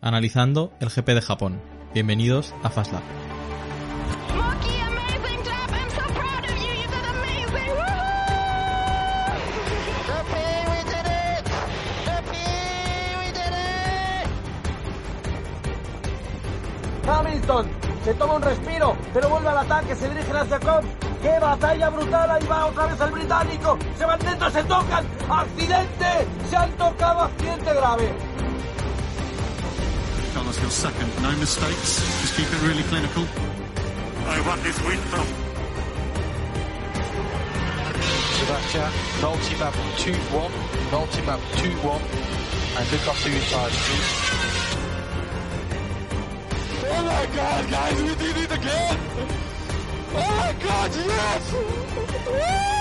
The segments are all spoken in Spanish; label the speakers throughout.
Speaker 1: analizando el GP de Japón. Bienvenidos a Fast Lap.
Speaker 2: Monkey, amazing job! I'm so proud of you! You did amazing! Woohoo!
Speaker 3: Sophie, we did it! Sophie, we did it!
Speaker 4: Hamilton se toma un respiro, pero vuelve al ataque, se dirige hacia Cobb. ¡Qué batalla brutal! Ahí va otra vez el británico. Se van dentro, se tocan. ¡Accidente! Se han tocado, accidente grave.
Speaker 5: Carlos, your second. No mistakes. Just keep it really clinical. I want this win from
Speaker 6: Sebastian, multi-map 2-1, multi-map 2-1, and look after your tires, please.
Speaker 3: Oh my god, guys, we did it again! Oh my god, yes!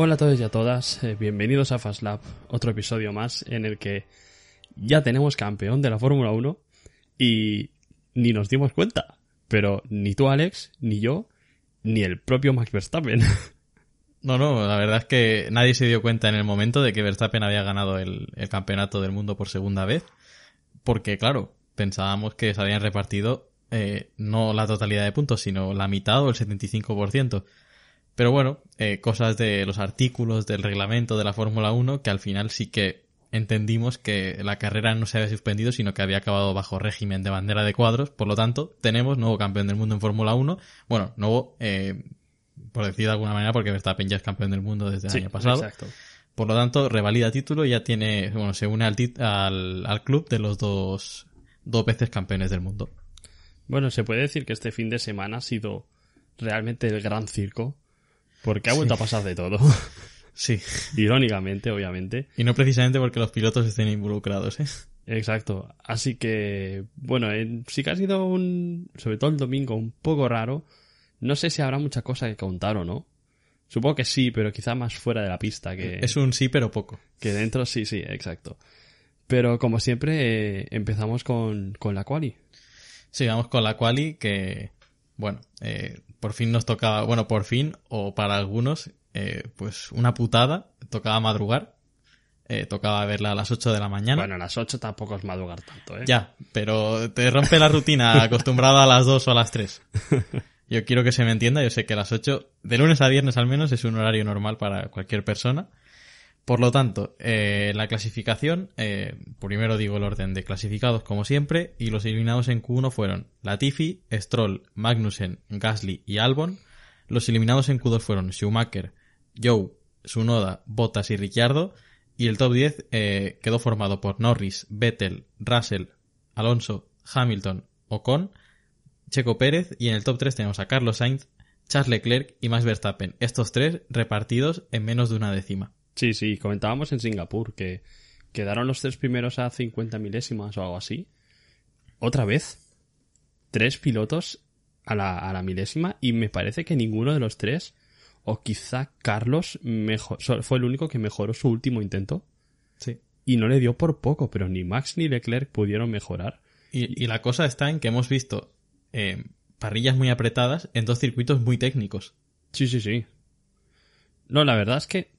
Speaker 7: Hola a todos y a todas, eh, bienvenidos a Fast Lap, otro episodio más en el que ya tenemos campeón de la Fórmula 1 y ni nos dimos cuenta, pero ni tú Alex, ni yo, ni el propio Max Verstappen.
Speaker 1: No, no, la verdad es que nadie se dio cuenta en el momento de que Verstappen había ganado el, el campeonato del mundo por segunda vez, porque claro, pensábamos que se habían repartido eh, no la totalidad de puntos, sino la mitad o el 75%. Pero bueno, eh, cosas de los artículos del reglamento de la Fórmula 1 que al final sí que entendimos que la carrera no se había suspendido, sino que había acabado bajo régimen de bandera de cuadros. Por lo tanto, tenemos nuevo campeón del mundo en Fórmula 1. Bueno, nuevo, eh, por decir de alguna manera, porque Verstappen ya es campeón del mundo desde el año pasado.
Speaker 7: exacto.
Speaker 1: Por lo tanto, revalida título y ya tiene, bueno, se une al, al, al club de los dos, dos veces campeones del mundo.
Speaker 7: Bueno, se puede decir que este fin de semana ha sido realmente el gran circo, porque ha vuelto a pasar de todo.
Speaker 1: Sí.
Speaker 7: Irónicamente, obviamente.
Speaker 1: Y no precisamente porque los pilotos estén involucrados, ¿eh?
Speaker 7: Exacto. Así que, bueno, en- sí que ha sido un, sobre todo el domingo, un poco raro. No sé si habrá mucha cosa que contar o no. Supongo que sí, pero quizá más fuera de la pista que,
Speaker 1: Es un sí, pero poco.
Speaker 7: que dentro, sí, sí, exacto. Pero como siempre, eh, empezamos con, con la quali.
Speaker 1: Sí, vamos con la quali que, bueno, eh, por fin nos tocaba, bueno, por fin, o para algunos, eh, pues una putada, tocaba madrugar, eh, tocaba verla a las 8 de la mañana.
Speaker 7: Bueno, a las 8 tampoco es madrugar tanto, ¿eh?
Speaker 1: Ya, pero te rompe la rutina acostumbrada a las 2 o a las 3. Yo quiero que se me entienda, yo sé que a las 8, de lunes a viernes al menos, es un horario normal para cualquier persona. Por lo tanto, eh, la clasificación, eh, primero digo el orden de clasificados como siempre, y los eliminados en Q1 fueron Latifi, Stroll, Magnussen, Gasly y Albon. Los eliminados en Q2 fueron Schumacher, Joe, Sunoda, Bottas y Ricciardo. Y el top 10 eh, quedó formado por Norris, Vettel, Russell, Alonso, Hamilton, Ocon, Checo Pérez y en el top 3 tenemos a Carlos Sainz, Charles Leclerc y Max Verstappen. Estos tres repartidos en menos de una décima.
Speaker 7: Sí, sí, comentábamos en Singapur que quedaron los tres primeros a 50 milésimas o algo así. Otra vez, tres pilotos a la, a la milésima y me parece que ninguno de los tres, o quizá Carlos, mejor, fue el único que mejoró su último intento
Speaker 1: Sí.
Speaker 7: y no le dio por poco, pero ni Max ni Leclerc pudieron mejorar.
Speaker 1: Y, y la cosa está en que hemos visto eh, parrillas muy apretadas en dos circuitos muy técnicos.
Speaker 7: Sí, sí, sí. No, la verdad es que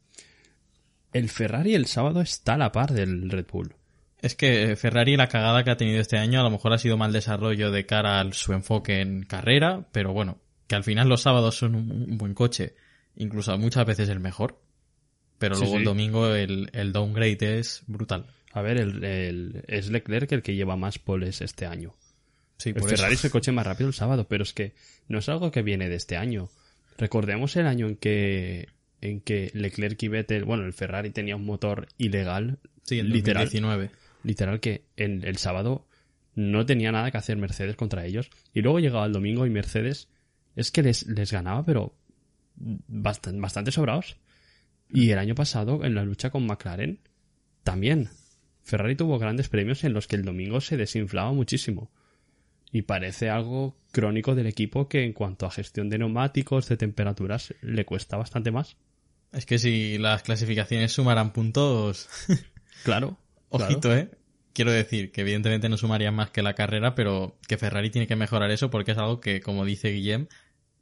Speaker 7: el Ferrari el sábado está a la par del Red Bull.
Speaker 1: Es que Ferrari la cagada que ha tenido este año a lo mejor ha sido mal desarrollo de cara a su enfoque en carrera, pero bueno, que al final los sábados son un, buen coche, incluso muchas veces el mejor. Pero
Speaker 7: Sí,
Speaker 1: luego el domingo el, el downgrade es brutal.
Speaker 7: A ver, el, el- es Leclerc el que lleva más poles este año.
Speaker 1: Sí,
Speaker 7: El
Speaker 1: por
Speaker 7: Ferrari
Speaker 1: eso.
Speaker 7: es el coche más rápido el sábado, pero es que no es algo que viene de este año. Recordemos el año en que en que Leclerc y Vettel, bueno, el Ferrari tenía un motor ilegal,
Speaker 1: Sí, en
Speaker 7: literal,
Speaker 1: 2019.
Speaker 7: literal que en el sábado no tenía nada que hacer Mercedes contra ellos y luego llegaba el domingo y Mercedes es que les, les ganaba, pero bastante, bastante sobrados. Y el año pasado, en la lucha con McLaren, también. Ferrari tuvo grandes premios en los que el domingo se desinflaba muchísimo. Y parece algo crónico del equipo que en cuanto a gestión de neumáticos, de temperaturas, le cuesta bastante más.
Speaker 1: Es que si las clasificaciones sumaran puntos,
Speaker 7: Claro.
Speaker 1: ojito, ¿eh? Quiero decir que evidentemente no sumarían más que la carrera, pero que Ferrari tiene que mejorar eso porque es algo que, como dice Guillem,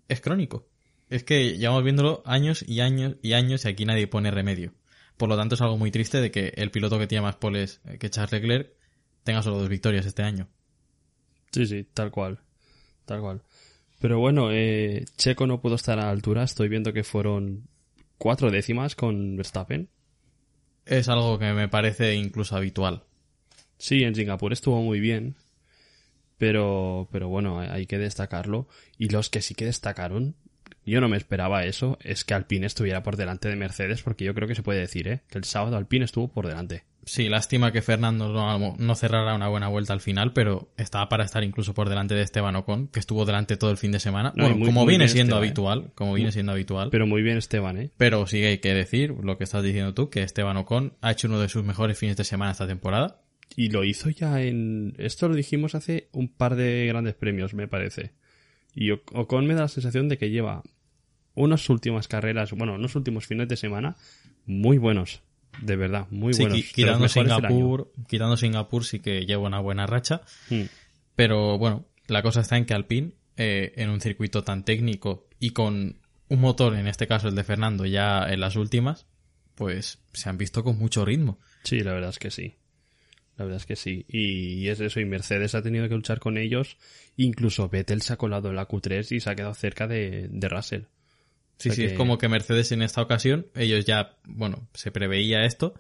Speaker 1: es crónico. Es que llevamos viéndolo años y años y años y aquí nadie pone remedio. Por lo tanto, es algo muy triste de que el piloto que tiene más poles que Charles Leclerc tenga solo dos victorias este año.
Speaker 7: Sí, sí, tal cual. Tal cual. Pero bueno, eh, Checo no pudo estar a la altura. Estoy viendo que fueron cuatro décimas con Verstappen.
Speaker 1: Es algo que me parece incluso habitual.
Speaker 7: Sí, en Singapur estuvo muy bien. Pero, pero bueno, hay que destacarlo. Y los que sí que destacaron, yo no me esperaba eso, es que Alpine estuviera por delante de Mercedes, porque yo creo que se puede decir, ¿eh? Que el sábado Alpine estuvo por delante.
Speaker 1: Sí, lástima que Fernando no, no cerrara una buena vuelta al final, pero estaba para estar incluso por delante de Esteban Ocon, que estuvo delante todo el fin de semana.
Speaker 7: No,
Speaker 1: Bueno,
Speaker 7: muy-
Speaker 1: como
Speaker 7: muy
Speaker 1: viene siendo
Speaker 7: Esteban, ¿eh?
Speaker 1: habitual, como viene siendo habitual.
Speaker 7: Pero muy bien Esteban, ¿eh?
Speaker 1: Pero sí hay que decir lo que estás diciendo tú, que Esteban Ocon ha hecho uno de sus mejores fines de semana esta temporada.
Speaker 7: Y lo hizo ya en... Esto lo dijimos hace un par de grandes premios, me parece. Y Ocon me da la sensación de que lleva unas últimas carreras, bueno, unos últimos fines de semana muy buenos. De verdad, muy
Speaker 1: Sí,
Speaker 7: buenos.
Speaker 1: quitando. Singapur, quitando Singapur sí que lleva una buena racha.
Speaker 7: Mm.
Speaker 1: Pero bueno, la cosa está en que Alpine, eh, en un circuito tan técnico y con un motor, en este caso el de Fernando, ya en las últimas, pues se han visto con mucho ritmo.
Speaker 7: Sí, la verdad es que sí. La verdad es que sí. Y es eso, y Mercedes ha tenido que luchar con ellos. Incluso Vettel se ha colado en la Q3 y se ha quedado cerca de, de Russell.
Speaker 1: Sí,
Speaker 7: O sea
Speaker 1: sí,
Speaker 7: que-
Speaker 1: es como que Mercedes en esta ocasión, ellos ya, bueno, se preveía esto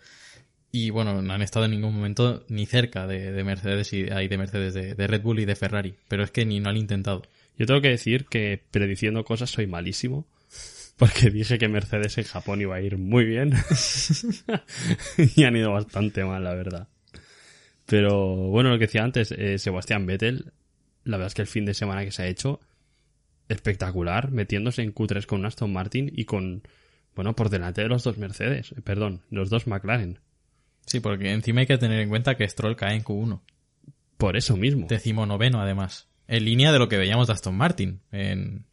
Speaker 1: y bueno, no han estado en ningún momento ni cerca de, de Mercedes y ahí de Mercedes, de, de Red Bull y de Ferrari, pero es que ni no han intentado.
Speaker 7: Yo tengo que decir que prediciendo cosas soy malísimo. Porque dije que Mercedes en Japón iba a ir muy bien. y han ido bastante mal, la verdad. Pero bueno, lo que decía antes, eh, Sebastián Vettel, la verdad es que el fin de semana que se ha hecho, espectacular, metiéndose en Q3 con un Aston Martin y con, bueno, por delante de los dos Mercedes, eh, perdón, los dos McLaren.
Speaker 1: Sí, porque encima hay que tener en cuenta que Stroll cae en Q1,
Speaker 7: Por eso mismo.
Speaker 1: decimonoveno además, en línea de lo que veíamos de Aston Martin en,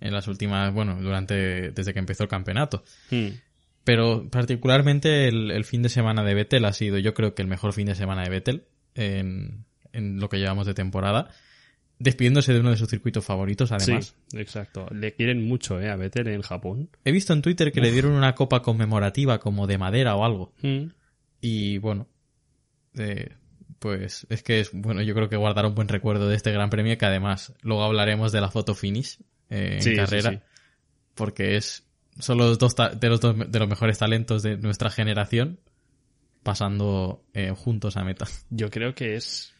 Speaker 1: en las últimas, bueno, durante, desde que empezó el campeonato.
Speaker 7: Hmm.
Speaker 1: Pero particularmente el, el fin de semana de Vettel ha sido yo creo que el mejor fin de semana de Vettel en, en lo que llevamos de temporada. Despidiéndose de uno de sus circuitos favoritos, además.
Speaker 7: Sí, exacto. Le quieren mucho, eh, a Vettel en Japón.
Speaker 1: He visto en Twitter que le dieron una copa conmemorativa como de madera o algo.
Speaker 7: Hmm.
Speaker 1: Y bueno, eh, pues es que es, bueno, yo creo que guardará un buen recuerdo de este gran premio que además luego hablaremos de la foto finish eh, en
Speaker 7: Sí, sí,
Speaker 1: carrera.
Speaker 7: sí.
Speaker 1: Porque es, son los dos de los dos de los mejores talentos de nuestra generación pasando eh, juntos a meta.
Speaker 7: Yo creo que es.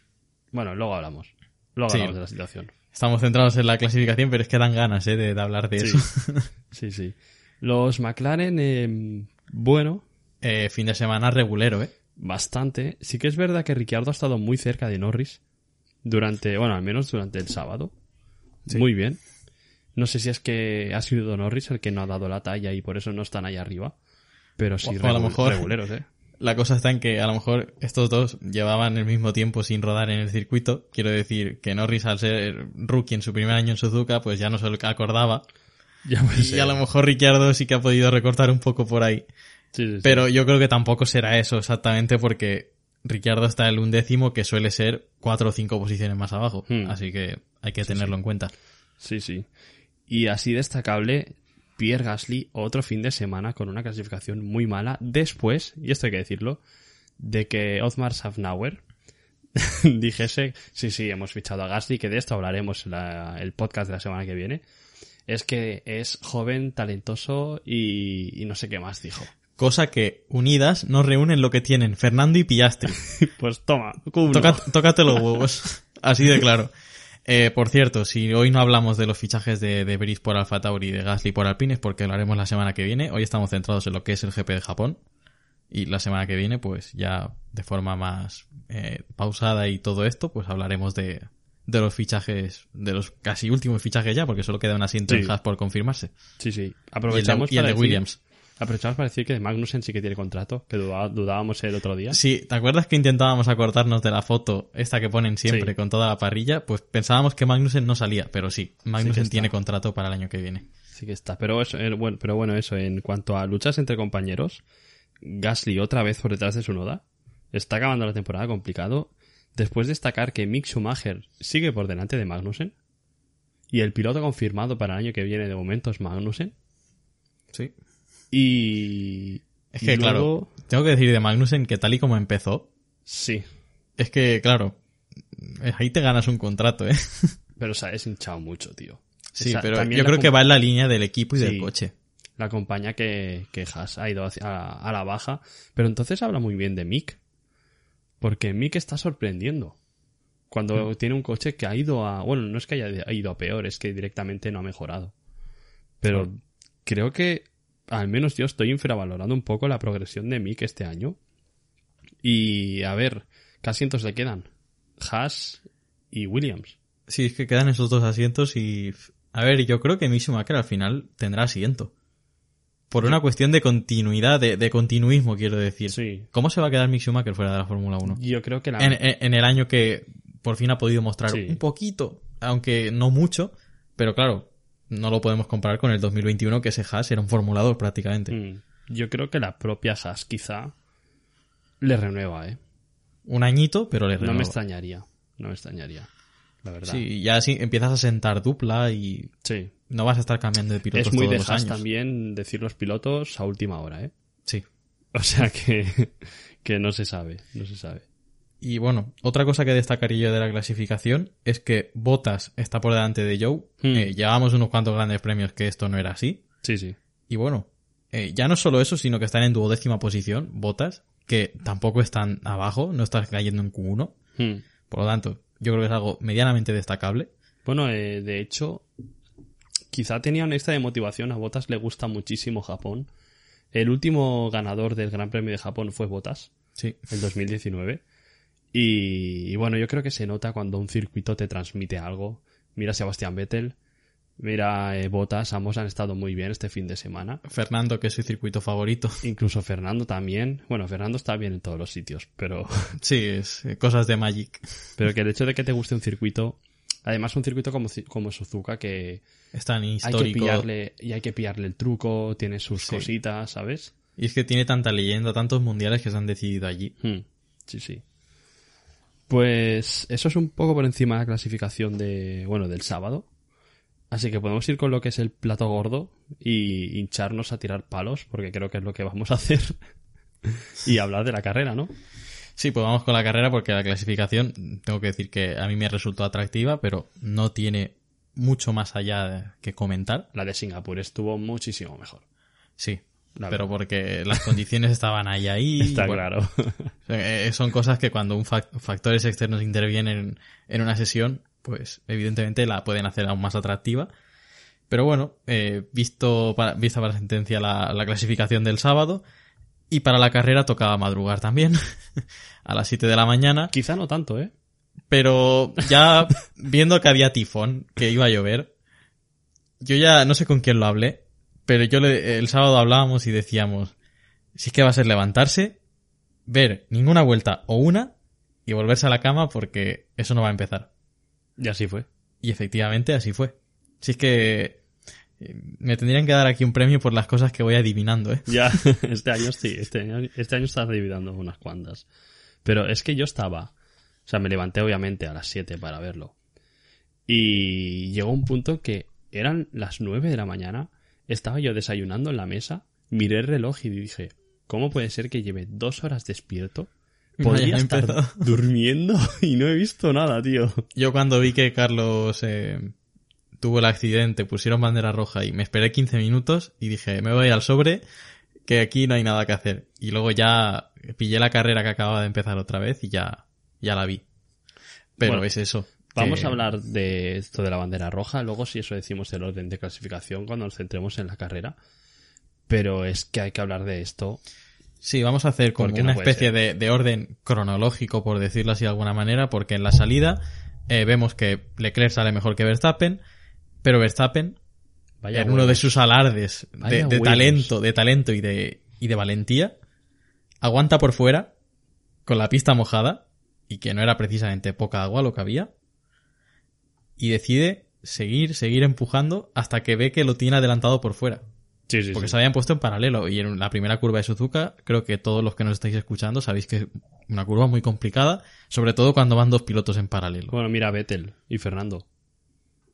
Speaker 7: Bueno, luego hablamos. Luego
Speaker 1: Sí.
Speaker 7: hablamos de la situación.
Speaker 1: Estamos centrados en la clasificación, pero es que dan ganas eh, de, de hablar de
Speaker 7: Sí.
Speaker 1: eso.
Speaker 7: Sí, sí. Los McLaren, eh, bueno,
Speaker 1: Eh, fin de semana regulero, ¿eh?
Speaker 7: bastante. Sí que es verdad que Ricciardo ha estado muy cerca de Norris durante, bueno, al menos durante el sábado.
Speaker 1: Sí.
Speaker 7: Muy bien. No sé si es que ha sido Norris el que no ha dado la talla y por eso no están ahí arriba. Pero sí,
Speaker 1: O- a lo mejor-
Speaker 7: reguleros, ¿eh?
Speaker 1: La cosa está en que a lo mejor estos dos llevaban el mismo tiempo sin rodar en el circuito. Quiero decir que Norris al ser rookie en su primer año en Suzuka, pues ya no se lo acordaba.
Speaker 7: Ya
Speaker 1: Y a lo mejor Ricciardo sí que ha podido recortar un poco por ahí.
Speaker 7: Sí, sí, sí.
Speaker 1: Pero yo creo que tampoco será eso exactamente porque Ricciardo está en el undécimo que suele ser cuatro o cinco posiciones más abajo.
Speaker 7: Hmm.
Speaker 1: Así que hay que tenerlo en cuenta.
Speaker 7: Sí, sí. Y así destacable, Pierre Gasly, otro fin de semana con una clasificación muy mala, después, y esto hay que decirlo, de que Othmar Safnauer dijese, sí, sí, hemos fichado a Gasly, que de esto hablaremos en la- el podcast de la semana que viene, es que es joven, talentoso y, y no sé qué más dijo.
Speaker 1: Cosa que unidas no reúnen lo que tienen Fernando y Piastri.
Speaker 7: Pues toma, Q1.
Speaker 1: Toca- tócate los huevos. Así de claro. Eh, por cierto, si hoy no hablamos de los fichajes de, de Brice por Alfa Tauri y de Gasly por Alpine, es porque lo haremos la semana que viene. Hoy estamos centrados en lo que es el GP de Japón. Y la semana que viene, pues ya de forma más eh, pausada y todo esto, pues hablaremos de, de los fichajes, de los casi últimos fichajes ya, porque solo queda un asiento
Speaker 7: Sí.
Speaker 1: en Haas por confirmarse.
Speaker 7: Sí, sí.
Speaker 1: Y el de,
Speaker 7: Aprovechamos
Speaker 1: y el
Speaker 7: para
Speaker 1: de
Speaker 7: decir-
Speaker 1: Williams.
Speaker 7: Aprovechamos para decir que de Magnussen sí que tiene contrato, que dudábamos el otro día.
Speaker 1: Sí, ¿te acuerdas que intentábamos acordarnos de la foto, esta que ponen siempre
Speaker 7: Sí.
Speaker 1: con toda la parrilla? Pues pensábamos que Magnussen no salía, pero sí, Magnussen tiene contrato para el año que viene.
Speaker 7: Sí que está. Pero eso, eh, bueno, pero bueno, eso, en cuanto a luchas entre compañeros, Gasly otra vez por detrás de su noda. Está acabando la temporada complicado. Después de destacar que Mick Schumacher sigue por delante de Magnussen. Y el piloto confirmado para el año que viene de momento es Magnussen.
Speaker 1: Sí.
Speaker 7: Y...
Speaker 1: Es que,
Speaker 7: luego-
Speaker 1: claro, tengo que decir de Magnussen que tal y como empezó,
Speaker 7: Sí,
Speaker 1: es que, claro, eh, ahí te ganas un contrato, ¿eh?
Speaker 7: pero se ha deshinchado mucho, tío.
Speaker 1: Sí, pero yo creo que va en la línea del equipo y
Speaker 7: Sí.
Speaker 1: del coche.
Speaker 7: La compañía que, que Haas ha ido hacia- a, a la baja. Pero entonces habla muy bien de Mick. Porque Mick está sorprendiendo. Cuando tiene un coche que ha ido a... Bueno, no es que haya ido a peor, es que directamente no ha mejorado. Pero creo que al menos yo estoy infravalorando un poco la progresión de Mick este año. Y a ver, ¿qué asientos le quedan? Haas y Williams.
Speaker 1: Sí, es que quedan esos dos asientos y... A ver, yo creo que Mick Schumacher al final tendrá asiento. Por una cuestión de continuidad, de, de continuismo, quiero decir.
Speaker 7: Sí.
Speaker 1: ¿Cómo se va a quedar Mick Schumacher fuera de la Fórmula 1?
Speaker 7: Yo creo que la...
Speaker 1: En, en- en el año que por fin ha podido mostrar
Speaker 7: Sí.
Speaker 1: un poquito, aunque no mucho, pero claro, no lo podemos comparar con el 2021 que ese Haas era un formulador prácticamente.
Speaker 7: Mm, Yo creo que la propia Haas quizá le renueva, ¿eh?
Speaker 1: Un añito, pero le
Speaker 7: No me
Speaker 1: renueva.
Speaker 7: extrañaría. No me extrañaría. La verdad.
Speaker 1: Sí, ya así empiezas a sentar dupla y
Speaker 7: Sí.
Speaker 1: no vas a estar cambiando de pilotos
Speaker 7: Es muy
Speaker 1: todos
Speaker 7: de
Speaker 1: los años.
Speaker 7: también decir los pilotos a última hora, ¿eh?
Speaker 1: Sí.
Speaker 7: O sea que, que no se sabe, no se sabe.
Speaker 1: Y bueno, otra cosa que destacaría yo de la clasificación es que Bottas está por delante de Joe.
Speaker 7: Hmm.
Speaker 1: Eh, llevábamos unos cuantos grandes premios que esto no era así.
Speaker 7: Sí, sí.
Speaker 1: Y bueno, eh, ya no solo eso, sino que están en duodécima posición, Botas, que tampoco están abajo, no están cayendo en Q1.
Speaker 7: Hmm.
Speaker 1: Por lo tanto, yo creo que es algo medianamente destacable.
Speaker 7: Bueno, eh, de hecho, quizá tenía un extra de motivación. A Botas le gusta muchísimo Japón. El último ganador del Gran Premio de Japón fue Botas,
Speaker 1: Sí.
Speaker 7: el 2019. Y, y bueno, yo creo que se nota cuando un circuito te transmite algo. Mira Sebastián Vettel, mira eh, Botas, ambos han estado muy bien este fin de semana.
Speaker 1: Fernando, que es su circuito favorito.
Speaker 7: Incluso Fernando también. Bueno, Fernando está bien en todos los sitios, pero,
Speaker 1: Sí, es eh, cosas de Magic.
Speaker 7: pero que el hecho de que te guste un circuito, además un circuito como, como Suzuka que
Speaker 1: Es tan
Speaker 7: hay que
Speaker 1: histórico.
Speaker 7: pillarle y hay que pillarle el truco, tiene sus
Speaker 1: Sí.
Speaker 7: cositas, ¿sabes?
Speaker 1: Y es que tiene tanta leyenda, tantos mundiales que se han decidido allí.
Speaker 7: Hmm, Sí, sí. Pues eso es un poco por encima de la clasificación de, bueno, del sábado. Así que podemos ir con lo que es el plato gordo y hincharnos a tirar palos, porque creo que es lo que vamos a hacer. y hablar de la carrera, ¿no?
Speaker 1: Sí, pues vamos con la carrera porque la clasificación, tengo que decir que a mí me resultó atractiva, pero no tiene mucho más allá que comentar.
Speaker 7: La de Singapur estuvo muchísimo mejor.
Speaker 1: Sí, Pero porque las condiciones estaban ahí ahí.
Speaker 7: Está
Speaker 1: bueno,
Speaker 7: claro.
Speaker 1: eh, son cosas que cuando un fac- factores externos intervienen en una sesión, pues evidentemente la pueden hacer aún más atractiva. Pero bueno, eh, visto para, vista para sentencia la, la clasificación del sábado y para la carrera tocaba madrugar también a las 7 de la mañana.
Speaker 7: Quizá no tanto, ¿eh?
Speaker 1: Pero ya viendo que había tifón, que iba a llover, yo ya no sé con quién lo hablé, pero yo le- el sábado hablábamos y decíamos, si es que va a ser levantarse, ver ninguna vuelta o una y volverse a la cama porque eso no va a empezar.
Speaker 7: Y así fue.
Speaker 1: Y efectivamente así fue. Si es que eh, me tendrían que dar aquí un premio por las cosas que voy adivinando, ¿eh?
Speaker 7: Ya, este año sí, este año, este año estás dividiendo unas cuantas. Pero es que yo estaba, o sea, me levanté obviamente a las 7 para verlo. Y llegó un punto que eran las 9 de la mañana, estaba yo desayunando en la mesa, miré el reloj y dije, ¿cómo puede ser que lleve dos horas despierto?
Speaker 1: No
Speaker 7: Podría estar
Speaker 1: empezado.
Speaker 7: durmiendo y no he visto nada, tío.
Speaker 1: Yo cuando vi que Carlos eh, tuvo el accidente, pusieron bandera roja y me esperé 15 minutos y dije, me voy al sobre, que aquí no hay nada que hacer. Y luego ya pillé la carrera que acababa de empezar otra vez y ya, ya la vi. Pero
Speaker 7: Bueno,
Speaker 1: es eso.
Speaker 7: Vamos a hablar de esto de la bandera roja, luego si eso decimos el orden de clasificación cuando nos centremos en la carrera. Pero es que hay que hablar de esto.
Speaker 1: Sí, vamos a hacer como una
Speaker 7: no
Speaker 1: especie de, de orden cronológico, por decirlo así de alguna manera, porque en la salida eh, vemos que Leclerc sale mejor que Verstappen, pero Verstappen
Speaker 7: Vaya
Speaker 1: en uno de sus alardes de, de talento, de talento y de, y de valentía, aguanta por fuera, con la pista mojada, y que no era precisamente poca agua lo que había, y decide seguir, seguir empujando hasta que ve que lo tiene adelantado por fuera.
Speaker 7: Sí, sí,
Speaker 1: Porque
Speaker 7: sí.
Speaker 1: se habían puesto en paralelo. Y en la primera curva de Suzuka, creo que todos los que nos estáis escuchando sabéis que es una curva muy complicada, sobre todo cuando van dos pilotos en paralelo.
Speaker 7: Bueno, mira, Vettel y Fernando.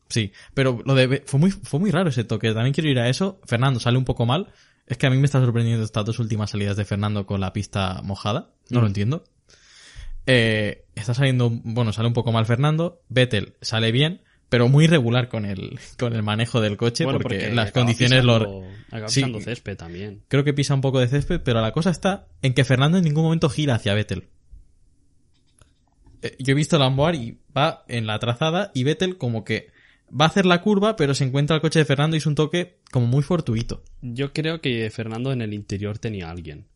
Speaker 1: Sí, pero lo de fue muy fue muy raro ese toque. También quiero ir a eso. Fernando sale un poco mal. Es que a mí me está sorprendiendo estas dos últimas salidas de Fernando con la pista mojada. No lo
Speaker 7: Mm.
Speaker 1: entiendo. Eh, está saliendo, bueno, sale un poco mal Fernando. Vettel sale bien, pero muy irregular con el, con el manejo del coche
Speaker 7: Bueno,
Speaker 1: porque,
Speaker 7: porque
Speaker 1: las condiciones lo,
Speaker 7: pisando- acaba
Speaker 1: Sí.
Speaker 7: pisando césped también.
Speaker 1: creo que pisa un poco de césped, pero la cosa está en que Fernando en ningún momento gira hacia Vettel. Eh, Yo he visto Lamboar y va en la trazada y Vettel como que va a hacer la curva, pero se encuentra el coche de Fernando y es un toque como muy fortuito.
Speaker 7: Yo creo que Fernando en el interior tenía a alguien.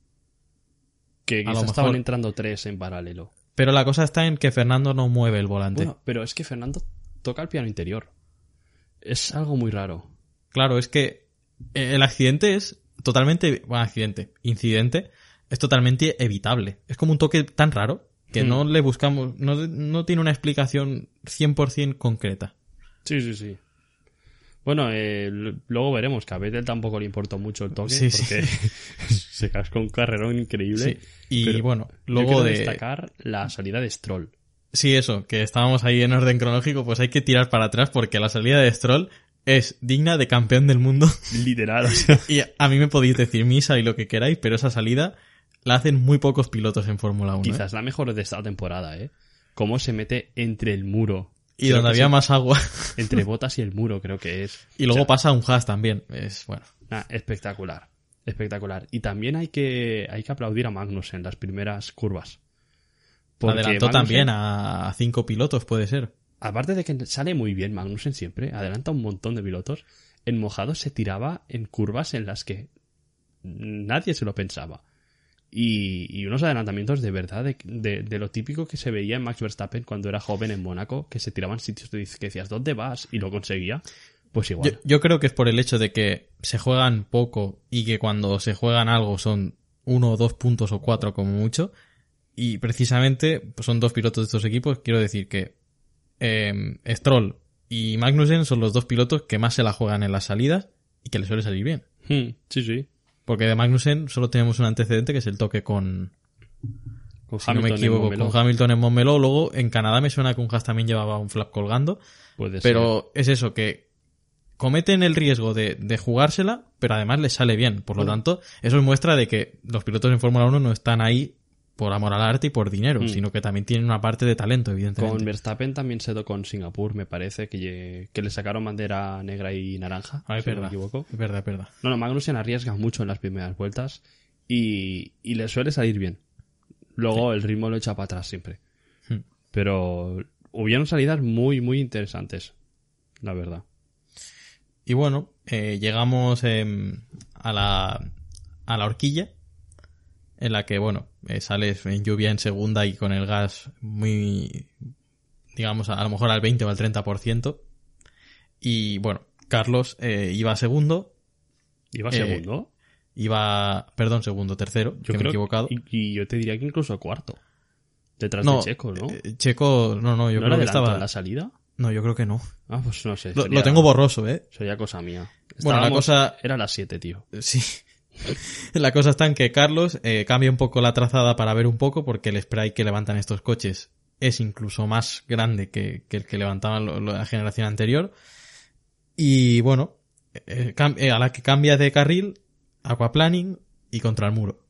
Speaker 7: Que
Speaker 1: lo
Speaker 7: quizás estaban entrando tres en paralelo.
Speaker 1: Pero la cosa está en que Fernando no mueve el volante.
Speaker 7: Bueno, pero es que Fernando toca el piano interior. Es algo muy raro.
Speaker 1: Claro, es que eh, el accidente es totalmente, bueno, accidente, incidente, es totalmente evitable. Es como un toque tan raro que
Speaker 7: Hmm.
Speaker 1: no le buscamos, no, no tiene una explicación 100% concreta.
Speaker 7: Sí, sí, sí. Bueno, eh, luego veremos que a Vettel tampoco le importó mucho el toque
Speaker 1: Sí, sí.
Speaker 7: porque se cascó un carrerón increíble.
Speaker 1: Sí. Y
Speaker 7: Pero
Speaker 1: bueno, luego de...
Speaker 7: destacar la salida de Stroll.
Speaker 1: Sí, eso, que estábamos ahí en orden cronológico, pues hay que tirar para atrás porque la salida de Stroll es digna de campeón del mundo.
Speaker 7: Literal, o sea.
Speaker 1: y a mí me podéis decir misa y lo que queráis, pero esa salida la hacen muy pocos pilotos en Fórmula 1. ¿eh?
Speaker 7: Quizás la mejor de esta temporada, ¿eh? Cómo se mete entre el muro.
Speaker 1: Y donde había
Speaker 7: sí,
Speaker 1: más agua.
Speaker 7: Entre botas y el muro, creo que es.
Speaker 1: y luego
Speaker 7: O sea,
Speaker 1: pasa un hash también. Es bueno.
Speaker 7: nah, espectacular. Espectacular. Y también hay que, hay que aplaudir a Magnus en las primeras curvas. Porque
Speaker 1: Adelantó
Speaker 7: Magnussen-
Speaker 1: también a cinco pilotos, puede ser.
Speaker 7: Aparte de que sale muy bien Magnussen siempre, adelanta un montón de pilotos, en mojado se tiraba en curvas en las que nadie se lo pensaba. Y, y unos adelantamientos de verdad, de, de- de lo típico que se veía en Max Verstappen cuando era joven en Mónaco, que se tiraban sitios que decías, ¿dónde vas? Y lo conseguía. Pues igual.
Speaker 1: Yo, yo creo que es por el hecho de que se juegan poco y que cuando se juegan algo son uno o dos puntos o cuatro como mucho. Y precisamente pues son dos pilotos de estos equipos. Quiero decir que eh, Stroll y Magnussen son los dos pilotos que más se la juegan en las salidas y que les suele salir bien.
Speaker 7: Hmm, sí, sí.
Speaker 1: Porque de Magnussen solo tenemos un antecedente que es el toque con,
Speaker 7: Con
Speaker 1: si no me
Speaker 7: Hamilton en
Speaker 1: equivoco, con Hamilton en Montmeló. Luego en Canadá me suena que un Haas también llevaba un flap colgando.
Speaker 7: Puede ser.
Speaker 1: Pero es eso, que cometen el riesgo de, de jugársela, pero además les sale bien. Por lo
Speaker 7: Bueno.
Speaker 1: tanto, eso es muestra de que los pilotos en Fórmula 1 no están ahí por amor al arte y por dinero,
Speaker 7: Mm.
Speaker 1: sino que también tienen una parte de talento, evidentemente.
Speaker 7: Con Verstappen también se tocó en Singapur, me parece, que, que le sacaron bandera negra y naranja.
Speaker 1: Ah, es
Speaker 7: si no me
Speaker 1: verdad.
Speaker 7: equivoco.
Speaker 1: Es verdad, es verdad.
Speaker 7: No, no, Magnussen arriesga mucho en las primeras vueltas y, y le suele salir bien. Luego el ritmo lo echa para atrás siempre.
Speaker 1: Hmm.
Speaker 7: Pero hubieron salidas muy, muy interesantes, la verdad.
Speaker 1: Y bueno, eh, llegamos em, a, la, a la horquilla, en la que, bueno, eh, sales en lluvia en segunda y con el gas muy, digamos, a, a lo mejor al 20 o al 30%. Y bueno, Carlos eh, iba segundo,
Speaker 7: ¿Iba
Speaker 1: Eh,
Speaker 7: segundo?
Speaker 1: iba, perdón, segundo, tercero,
Speaker 7: Yo
Speaker 1: que me he equivocado.
Speaker 7: Y, y yo te diría que incluso cuarto. Detrás
Speaker 1: no,
Speaker 7: de Checo, ¿no?
Speaker 1: eh, Checo, no, no, yo
Speaker 7: ¿No
Speaker 1: creo que estaba...
Speaker 7: la salida?
Speaker 1: No, yo creo que no.
Speaker 7: Ah, pues no sé.
Speaker 1: Lo,
Speaker 7: sería-
Speaker 1: lo tengo borroso, ¿eh?
Speaker 7: Sería cosa mía.
Speaker 1: Bueno, la cosa-
Speaker 7: Era las 7, tío.
Speaker 1: Sí. La cosa está en que Carlos eh, cambia un poco la trazada para ver un poco porque el spray que levantan estos coches es incluso más grande que, que el que levantaban lo- lo- la generación anterior. Y bueno, eh, eh, a la que cambia de carril, aquaplaning y contra el muro.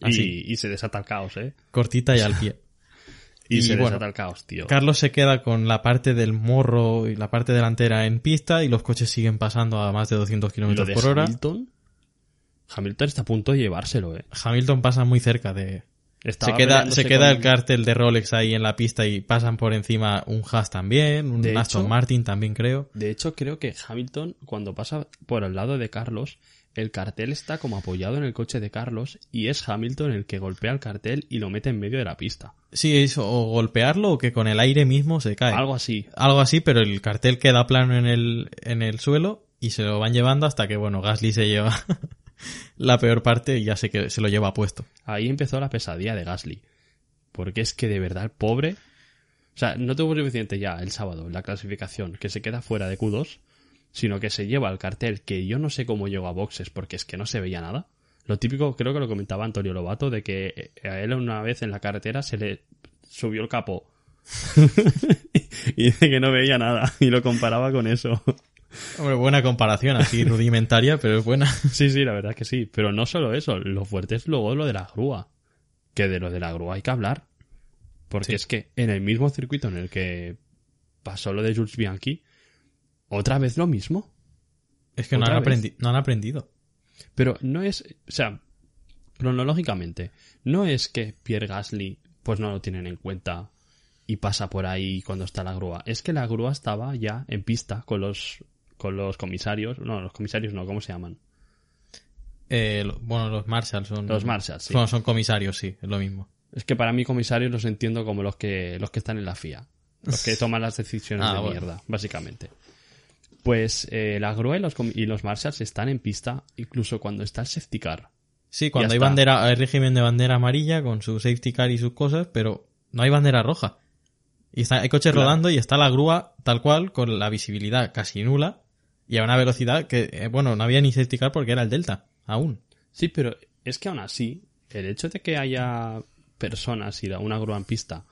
Speaker 1: Así,
Speaker 7: Y, y se desata el caos, ¿eh?
Speaker 1: cortita y al pie.
Speaker 7: Y,
Speaker 1: Y
Speaker 7: se
Speaker 1: bueno,
Speaker 7: desata el caos, tío.
Speaker 1: Carlos se queda con la parte del morro y la parte delantera en pista y los coches siguen pasando a más de 200
Speaker 7: Lo
Speaker 1: kilómetros por hora.
Speaker 7: Hamilton. Hamilton está a punto de llevárselo, ¿eh?
Speaker 1: Hamilton pasa muy cerca de,
Speaker 7: Estaba
Speaker 1: se queda,
Speaker 7: peleándose
Speaker 1: se queda
Speaker 7: con-
Speaker 1: el cártel de Rolex ahí en la pista y pasan por encima un Haas también, un
Speaker 7: De
Speaker 1: Aston
Speaker 7: hecho-
Speaker 1: Martin también creo.
Speaker 7: De hecho, creo que Hamilton, cuando pasa por el lado de Carlos, el cartel está como apoyado en el coche de Carlos y es Hamilton el que golpea el cartel y lo mete en medio de la pista.
Speaker 1: Sí, es o golpearlo o que con el aire mismo se cae.
Speaker 7: Algo así.
Speaker 1: Algo así, pero el cartel queda plano en el, en el suelo y se lo van llevando hasta que, bueno, Gasly se lleva la peor parte y ya sé que se lo lleva puesto.
Speaker 7: Ahí empezó la pesadilla de Gasly. Porque es que de verdad el pobre... O sea, no tuvo suficiente ya el sábado en la clasificación que se queda fuera de Q2, sino que se lleva el cartel que yo no sé cómo llegó a boxes porque es que no se veía nada. Lo típico, creo que lo comentaba Antonio Lobato, de que a él una vez en la carretera se le subió el capó. y dice que no veía nada y lo comparaba con eso.
Speaker 1: Hombre, buena comparación, así rudimentaria, pero es buena.
Speaker 7: Sí, sí, la verdad que sí. Pero no solo eso, lo fuerte es luego lo de la grúa. Que de lo de la grúa hay que hablar. Porque
Speaker 1: Sí.
Speaker 7: es que en el mismo circuito en el que pasó lo de Jules Bianchi, otra vez lo mismo.
Speaker 1: Es que no
Speaker 7: ¿Otra
Speaker 1: han, aprendi- no han aprendido.
Speaker 7: Pero no es, o sea, cronológicamente, no es que Pierre Gasly pues no lo tienen en cuenta y pasa por ahí cuando está la grúa. Es que la grúa estaba ya en pista con los con los comisarios, no, los comisarios no, ¿cómo se llaman?
Speaker 1: Eh, lo- bueno, los Marshalls son...
Speaker 7: Los Marshalls, sí.
Speaker 1: Son, son comisarios, sí, es lo mismo.
Speaker 7: Es que para mí comisarios los entiendo como los que los que están en la FIA, los que toman las decisiones
Speaker 1: Ah,
Speaker 7: de
Speaker 1: bueno.
Speaker 7: mierda, básicamente. Pues eh, la grúa y los, y los Marshalls están en pista incluso cuando está el safety car.
Speaker 1: Sí, cuando hay bandera, hay régimen de bandera amarilla con su safety car y sus cosas, pero no hay bandera roja. Y está, hay coches
Speaker 7: Claro.
Speaker 1: rodando y está la grúa tal cual, con la visibilidad casi nula y a una velocidad que, eh, bueno, no había ni safety car porque era el Delta, aún.
Speaker 7: Sí, pero es que aún así, el hecho de que haya personas y una grúa en pista,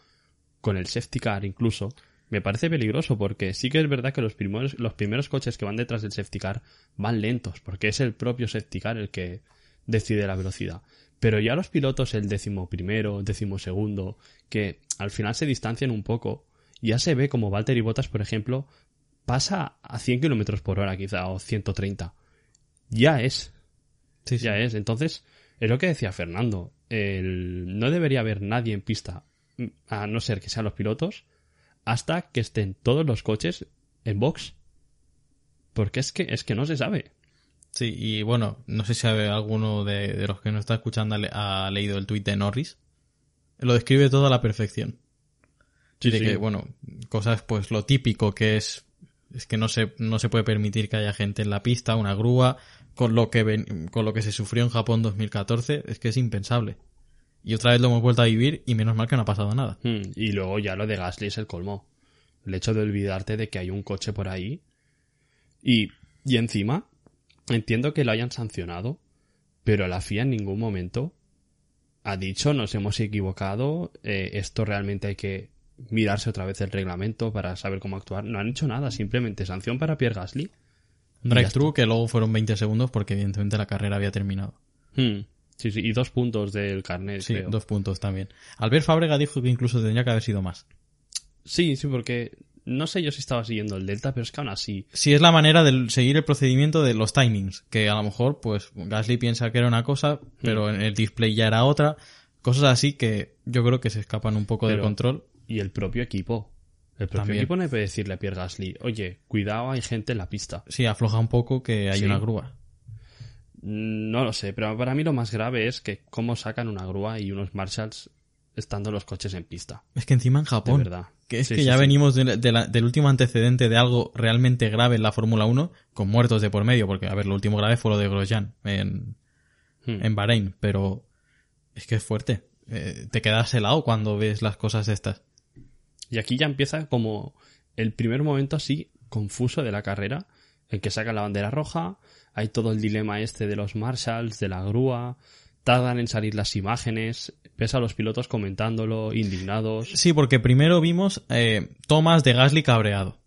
Speaker 7: con el safety car incluso, me parece peligroso porque sí que es verdad que los primeros, los primeros coches que van detrás del safety car van lentos, porque es el propio safety car el que decide la velocidad. Pero ya los pilotos, el décimo primero, décimo segundo, que al final se distancian un poco, ya se ve como Valtteri Bottas, por ejemplo, pasa a 100 kilómetros por hora quizá, o 130. Ya es,
Speaker 1: Sí, sí.
Speaker 7: ya es. Entonces, es lo que decía Fernando. El... No debería haber nadie en pista, mm, a no ser que sean los pilotos, hasta que estén todos los coches en box. Porque es que, es que no se sabe.
Speaker 1: Sí, y bueno, no sé si alguno de, de los que nos está escuchando ha, le- ha leído el tuit de Norris. Lo describe todo a la perfección.
Speaker 7: Sí,
Speaker 1: de
Speaker 7: sí.
Speaker 1: que, bueno, cosas, pues lo típico que es, es que no se, no se puede permitir que haya gente en la pista, una grúa, con lo que con lo que se sufrió en Japón 2014, es que es impensable. Y otra vez lo hemos vuelto a vivir y menos mal que no ha pasado nada.
Speaker 7: Hmm, Y luego ya lo de Gasly es el colmo. El hecho de olvidarte de que hay un coche por ahí. Y, y encima, entiendo que lo hayan sancionado, pero la FIA en ningún momento ha dicho nos hemos equivocado, eh, esto realmente hay que mirarse otra vez el reglamento para saber cómo actuar. No han hecho nada, simplemente sanción para Pierre Gasly.
Speaker 1: Drive-thru que luego fueron 20 segundos porque evidentemente la carrera había terminado.
Speaker 7: Hmm, Sí, sí, y dos puntos del carnet,
Speaker 1: Sí,
Speaker 7: creo.
Speaker 1: dos puntos también. Albert Fábrega dijo que incluso tendría que haber sido más.
Speaker 7: Sí, sí, porque no sé yo si estaba siguiendo el Delta, pero es que aún así.
Speaker 1: Si es la manera de seguir el procedimiento de los timings, que a lo mejor, pues, Gasly piensa que era una cosa, pero en el display ya era otra. Cosas así que yo creo que se escapan un poco del
Speaker 7: Pero-
Speaker 1: control.
Speaker 7: Y el propio equipo. El propio
Speaker 1: También.
Speaker 7: equipo no puede decirle a Pierre Gasly, oye, cuidado, hay gente en la pista.
Speaker 1: Sí, afloja un poco que hay
Speaker 7: Sí.
Speaker 1: una grúa.
Speaker 7: Mm, No lo sé, pero para mí lo más grave es que cómo sacan una grúa y unos Marshalls estando los coches en pista.
Speaker 1: Es que encima en Japón,
Speaker 7: De verdad.
Speaker 1: que es
Speaker 7: Sí,
Speaker 1: que
Speaker 7: sí,
Speaker 1: ya
Speaker 7: sí.
Speaker 1: venimos de- de la- del último antecedente de algo realmente grave en la Fórmula 1, con muertos de por medio, porque, a ver, lo último grave fue lo de Grosjean en,
Speaker 7: Hmm.
Speaker 1: en Bahrein, pero es que es fuerte. Eh, te quedas helado cuando ves las cosas estas.
Speaker 7: Y aquí ya empieza como el primer momento así confuso de la carrera, en que sacan la bandera roja, hay todo el dilema este de los Marshalls, de la grúa, tardan en salir las imágenes, ves a los pilotos comentándolo, indignados.
Speaker 1: Sí, porque primero vimos eh, tomas de Gasly cabreado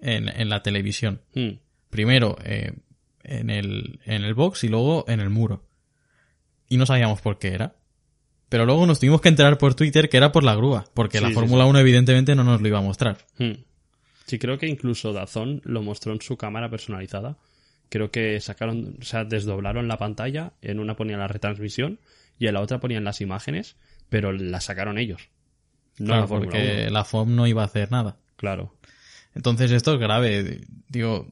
Speaker 1: en, en la televisión.
Speaker 7: Hmm.
Speaker 1: Primero eh, en, el, en el box y luego en el muro. Y no sabíamos por qué era. Pero luego nos tuvimos que enterar por Twitter que era por la grúa, porque
Speaker 7: Sí,
Speaker 1: la
Speaker 7: sí,
Speaker 1: Fórmula 1 evidentemente no nos lo iba a mostrar.
Speaker 7: Hmm. Sí, creo que incluso Dazón lo mostró en su cámara personalizada. Creo que sacaron, o sea, desdoblaron la pantalla, en una ponían la retransmisión y en la otra ponían las imágenes, pero las sacaron ellos. No
Speaker 1: Claro,
Speaker 7: la Fórmula
Speaker 1: porque
Speaker 7: 1.
Speaker 1: la FOM no iba a hacer nada.
Speaker 7: Claro.
Speaker 1: Entonces esto es grave. Digo,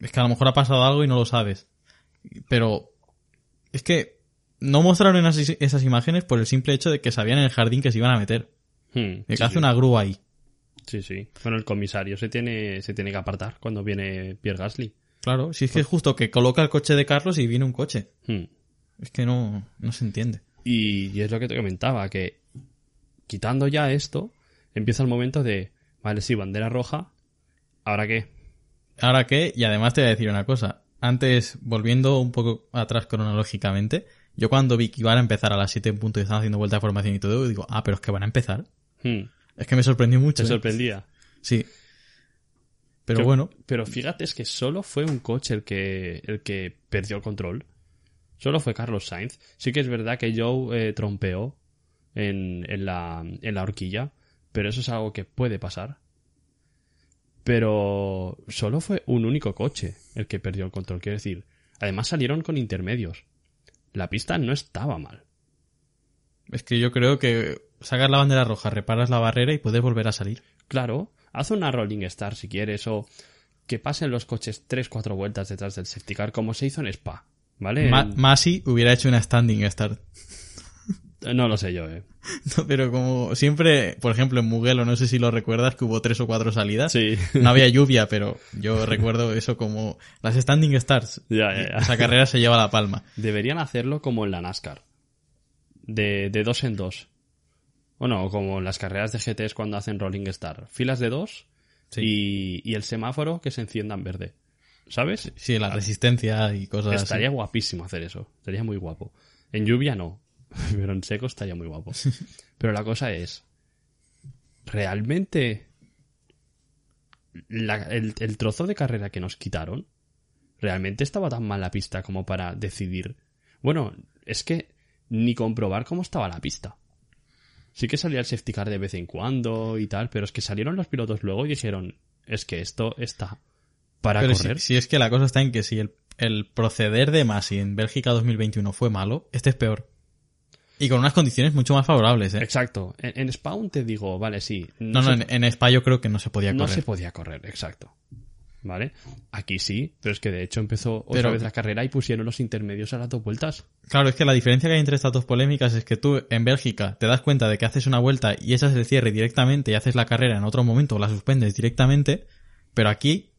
Speaker 1: es que a lo mejor ha pasado algo y no lo sabes. Pero es que no mostraron esas, esas imágenes por el simple hecho de que sabían en el jardín que se iban a meter.
Speaker 7: Hmm,
Speaker 1: De que
Speaker 7: sí,
Speaker 1: hace
Speaker 7: sí.
Speaker 1: una grúa ahí.
Speaker 7: Sí, sí. Bueno, el comisario se tiene, se tiene que apartar cuando viene Pierre Gasly.
Speaker 1: Claro, si es que es justo que coloca el coche de Carlos y viene un coche.
Speaker 7: Hmm.
Speaker 1: Es que no, no se entiende.
Speaker 7: Y, y es lo que te comentaba, que quitando ya esto, empieza el momento de, vale, sí, bandera roja, ¿ahora qué?
Speaker 1: Ahora que, y además te voy a decir una cosa. Antes, volviendo un poco atrás cronológicamente, yo cuando vi que iban a empezar a las 7 en punto y estaban haciendo vuelta de formación y todo, digo, ah, pero es que van a empezar.
Speaker 7: Hmm.
Speaker 1: Es que me sorprendió mucho.
Speaker 7: Te
Speaker 1: ¿eh?
Speaker 7: sorprendía.
Speaker 1: Sí. Pero bueno,
Speaker 7: Pero fíjate, es que solo fue un coche el que, el que perdió el control. Solo fue Carlos Sainz. Sí que es verdad que Joe eh, trompeó en, en, la, en la horquilla, pero eso es algo que puede pasar. Pero solo fue un único coche el que perdió el control. Quiero decir, además salieron con intermedios. La pista no estaba mal.
Speaker 1: es que yo creo que sacas la bandera roja, reparas la barrera y puedes volver a salir.
Speaker 7: Claro, haz una rolling star si quieres, o que pasen los coches 3-4 vueltas detrás del safety car, como se hizo en Spa. ¿Vale?
Speaker 1: Ma- Masi hubiera hecho una standing start.
Speaker 7: No lo sé yo, eh.
Speaker 1: No, Pero como siempre, por ejemplo, en Mugello, no sé si lo recuerdas, que hubo tres o cuatro salidas.
Speaker 7: Sí.
Speaker 1: No había lluvia, pero yo recuerdo eso como las standing starts.
Speaker 7: Ya, ya, ya.
Speaker 1: Esa carrera se lleva la palma.
Speaker 7: Deberían hacerlo como en la NASCAR. De, de dos en dos. O no, como en las carreras de GTs cuando hacen Rolling Star. Filas de dos y, y el semáforo que se encienda en verde. ¿Sabes?
Speaker 1: Sí, la resistencia y cosas
Speaker 7: Estaría
Speaker 1: así.
Speaker 7: guapísimo hacer eso. Estaría muy guapo. En lluvia no. Pero en seco estaría muy guapo. Pero la cosa es. ¿Realmente. la- el, el trozo de carrera que nos quitaron. ¿Realmente estaba tan mal la pista como para decidir? Bueno, es que ni comprobar cómo estaba la pista. Sí que salía el safety car de vez en cuando y tal, pero es que salieron los pilotos luego y dijeron, es que esto está para
Speaker 1: Pero si,
Speaker 7: correr.
Speaker 1: si es que la cosa está en que si el, el proceder de Masi en Bélgica 2021 fue malo, este es peor. Y con unas condiciones mucho más favorables, ¿eh?
Speaker 7: Exacto. En, en Spawn te digo, vale, sí.
Speaker 1: No, no,
Speaker 7: se,
Speaker 1: en, en Spa yo creo que no se podía
Speaker 7: no
Speaker 1: correr.
Speaker 7: se podía correr, exacto. ¿Vale? Aquí sí, pero es que de hecho empezó otra
Speaker 1: Pero-
Speaker 7: vez la carrera y pusieron los intermedios a las dos vueltas.
Speaker 1: Claro, es que la diferencia que hay entre estas dos polémicas es que tú en Bélgica te das cuenta de que haces una vuelta y echas el cierre directamente y haces la carrera en otro momento o la suspendes directamente, pero aquí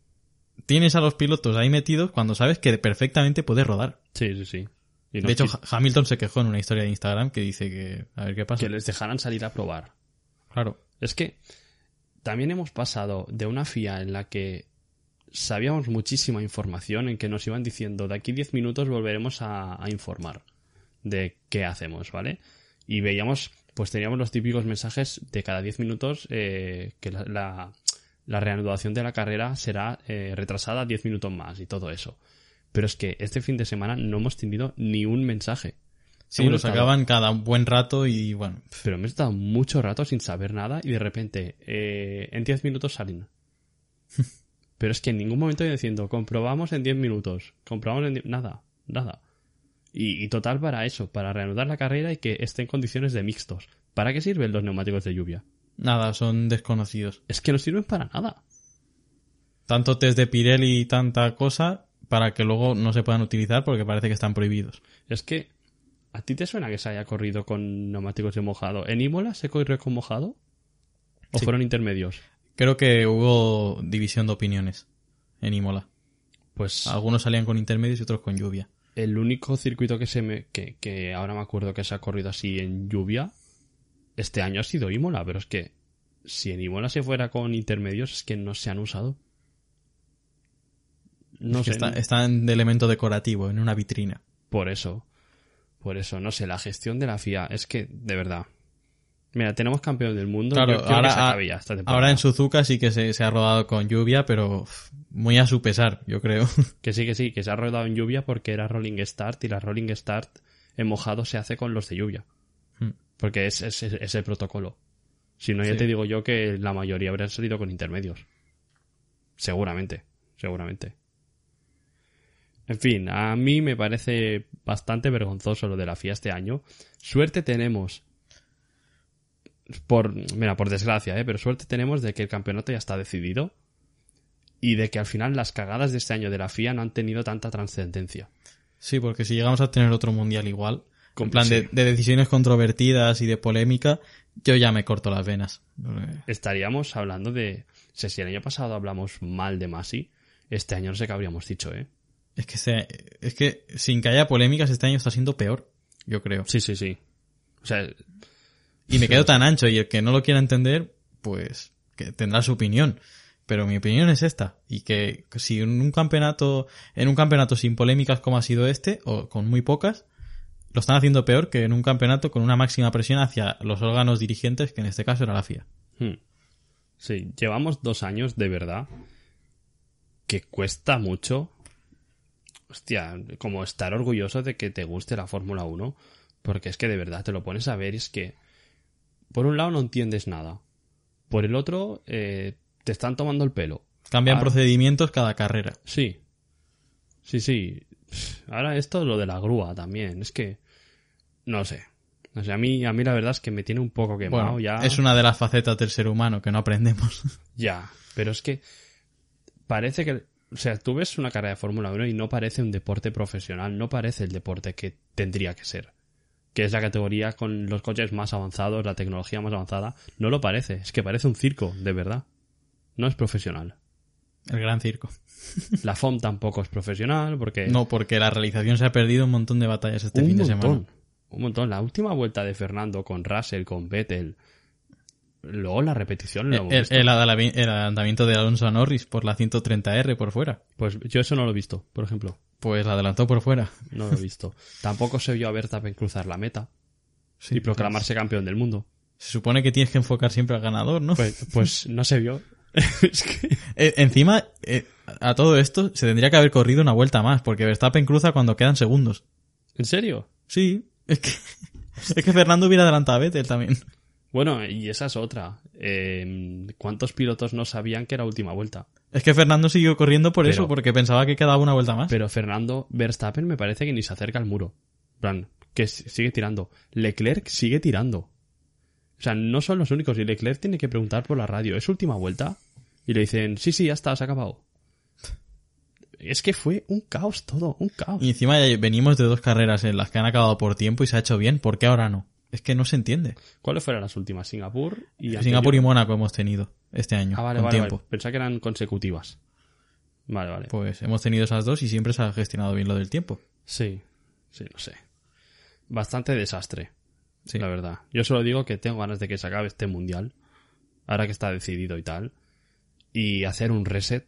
Speaker 1: tienes a los pilotos ahí metidos cuando sabes que perfectamente puedes rodar.
Speaker 7: Sí, sí, sí. Y no
Speaker 1: de hecho, Hamilton se quejó en una historia de Instagram que dice que... A ver qué pasa.
Speaker 7: que les dejaran salir a probar.
Speaker 1: Claro.
Speaker 7: Es que también hemos pasado de una FIA en la que sabíamos muchísima información, en que nos iban diciendo de aquí 10 minutos volveremos a, a informar de qué hacemos, ¿vale? Y veíamos, pues teníamos los típicos mensajes de cada 10 minutos eh, que la, la- la reanudación de la carrera será eh, retrasada 10 minutos más y todo eso. Pero es que este fin de semana no hemos tenido ni un mensaje.
Speaker 1: Sí,
Speaker 7: Hemos
Speaker 1: lo
Speaker 7: estado-
Speaker 1: sacaban cada buen rato y bueno,
Speaker 7: pero me he estado mucho rato sin saber nada y de repente eh, en 10 minutos salen. Pero es que en ningún momento iba diciendo, comprobamos en 10 minutos, comprobamos en 10... Nada, nada. Y, y total para eso, para reanudar la carrera y que esté en condiciones de mixtos. ¿Para qué sirven los neumáticos de lluvia?
Speaker 1: nada, son desconocidos.
Speaker 7: Es que no sirven para nada.
Speaker 1: Tanto test de Pirelli y tanta cosa para que luego no se puedan utilizar porque parece que están prohibidos.
Speaker 7: Es que, ¿a ti te suena que se haya corrido con neumáticos de mojado? ¿En Imola se corrió con mojado? ¿O
Speaker 1: Sí.
Speaker 7: fueron intermedios?
Speaker 1: Creo que hubo división de opiniones en Imola.
Speaker 7: Pues
Speaker 1: Algunos salían con intermedios y otros con lluvia.
Speaker 7: el único circuito que se me que, que ahora me acuerdo que se ha corrido así en lluvia este año ha sido Imola, pero es que si en Imola se fuera con intermedios es que no se han usado. No
Speaker 1: Es
Speaker 7: sé,
Speaker 1: está- están de elemento decorativo en una vitrina.
Speaker 7: por eso. Por eso, no sé, la gestión de la FIA es que, de verdad. Mira, tenemos campeón del mundo.
Speaker 1: Claro,
Speaker 7: yo
Speaker 1: ahora,
Speaker 7: que se acabe ya esta temporada.
Speaker 1: ahora en Suzuka sí que se, se ha rodado con lluvia, pero muy a su pesar, yo creo.
Speaker 7: Que sí, que sí, que se ha rodado en lluvia porque era rolling start y la rolling start en mojado se hace con los de lluvia.
Speaker 1: Hmm.
Speaker 7: Porque es, es, es el protocolo. Si no, ya
Speaker 1: Sí.
Speaker 7: te digo yo que la mayoría habrían salido con intermedios. Seguramente, seguramente. En fin, a mí me parece bastante vergonzoso lo de la FIA este año. Suerte tenemos. Por, mira, por desgracia, ¿eh? pero suerte tenemos de que el campeonato ya está decidido y de que al final las cagadas de este año de la FIA no han tenido tanta trascendencia.
Speaker 1: Sí, porque si llegamos a tener otro mundial igual,
Speaker 7: Con-
Speaker 1: plan de, decisiones controvertidas y de polémica, yo ya me corto las venas.
Speaker 7: Estaríamos hablando de. Si si el año pasado hablamos mal de Masi, este año no sé qué habríamos dicho, ¿eh?
Speaker 1: Es que, se- es que sin que haya polémicas este año está siendo peor, yo creo.
Speaker 7: Sí, sí, sí. O sea,
Speaker 1: Y me quedo tan ancho y el que no lo quiera entender, pues que tendrá su opinión. Pero mi opinión es esta. Y que si en un campeonato, en un campeonato sin polémicas como ha sido este, o con muy pocas, lo están haciendo peor que en un campeonato con una máxima presión hacia los órganos dirigentes, que en este caso era la FIA.
Speaker 7: hmm. sí, llevamos dos años de verdad que cuesta mucho, hostia, como estar orgulloso de que te guste la Fórmula 1, porque es que de verdad te lo pones a ver y es que, por un lado no entiendes nada, por el otro eh, te están tomando el pelo.
Speaker 1: Cambian
Speaker 7: Ahora-
Speaker 1: procedimientos cada carrera.
Speaker 7: Sí, sí, sí. Ahora esto es lo de la grúa también, es que, no sé. O sea, a mí, a mí la verdad es que me tiene un poco quemado
Speaker 1: Bueno,
Speaker 7: ya.
Speaker 1: es una de las facetas del ser humano que no aprendemos.
Speaker 7: Ya, pero es que parece que, o sea, tú ves una carrera de Fórmula 1 y no parece un deporte profesional, no parece el deporte que tendría que ser. Que es la categoría con los coches más avanzados, la tecnología más avanzada. No lo parece, es que parece un circo, de verdad. No es profesional.
Speaker 1: El gran circo.
Speaker 7: La FOM tampoco es profesional porque...
Speaker 1: No, porque la realización se ha perdido un montón de batallas este
Speaker 7: un
Speaker 1: fin de semana.
Speaker 7: Un montón. La última vuelta de Fernando con Russell, con Vettel. Luego la repetición lo hemos
Speaker 1: El, el adelantamiento de Alonso a Norris por la 130R por fuera.
Speaker 7: Pues yo eso no lo he visto, por ejemplo.
Speaker 1: Pues la adelantó por fuera.
Speaker 7: No lo he visto. Tampoco se vio a Verstappen cruzar la meta
Speaker 1: Sí,
Speaker 7: y proclamarse campeón del mundo.
Speaker 1: Se supone que tienes que enfocar siempre al ganador, ¿no?
Speaker 7: Pues, pues no se vio. es que...
Speaker 1: Eh, encima, eh, a todo esto se tendría que haber corrido una vuelta más, porque Verstappen cruza cuando quedan segundos.
Speaker 7: ¿En serio?
Speaker 1: Sí, es que, es que Fernando hubiera adelantado a Vettel también.
Speaker 7: Bueno, y esa es otra. Eh, ¿Cuántos pilotos no sabían que era última vuelta?
Speaker 1: Es que Fernando siguió corriendo por
Speaker 7: Pero-
Speaker 1: eso, porque pensaba que quedaba una vuelta más.
Speaker 7: Pero Fernando Verstappen me parece que ni se acerca al muro. Plan, que sigue tirando. Leclerc sigue tirando. O sea, no son los únicos. Y Leclerc tiene que preguntar por la radio, ¿es última vuelta? Y le dicen, sí, sí, ya está, se ha acabado. Es que fue un caos todo, un caos.
Speaker 1: Y encima venimos de dos carreras en las que han acabado por tiempo y se ha hecho bien. ¿Por qué ahora no? Es que no se entiende.
Speaker 7: ¿Cuáles fueron las últimas? Singapur y
Speaker 1: Singapur y
Speaker 7: anterior?
Speaker 1: Mónaco hemos tenido este año,
Speaker 7: Ah, vale,
Speaker 1: con
Speaker 7: vale,
Speaker 1: tiempo.
Speaker 7: vale. Pensaba que eran consecutivas. Vale, vale.
Speaker 1: Pues hemos tenido esas dos y siempre se ha gestionado bien lo del tiempo.
Speaker 7: Sí, sí, no sé. Bastante desastre,
Speaker 1: Sí.
Speaker 7: la verdad. Yo solo digo que tengo ganas de que se acabe este mundial, ahora que está decidido y tal, y hacer un reset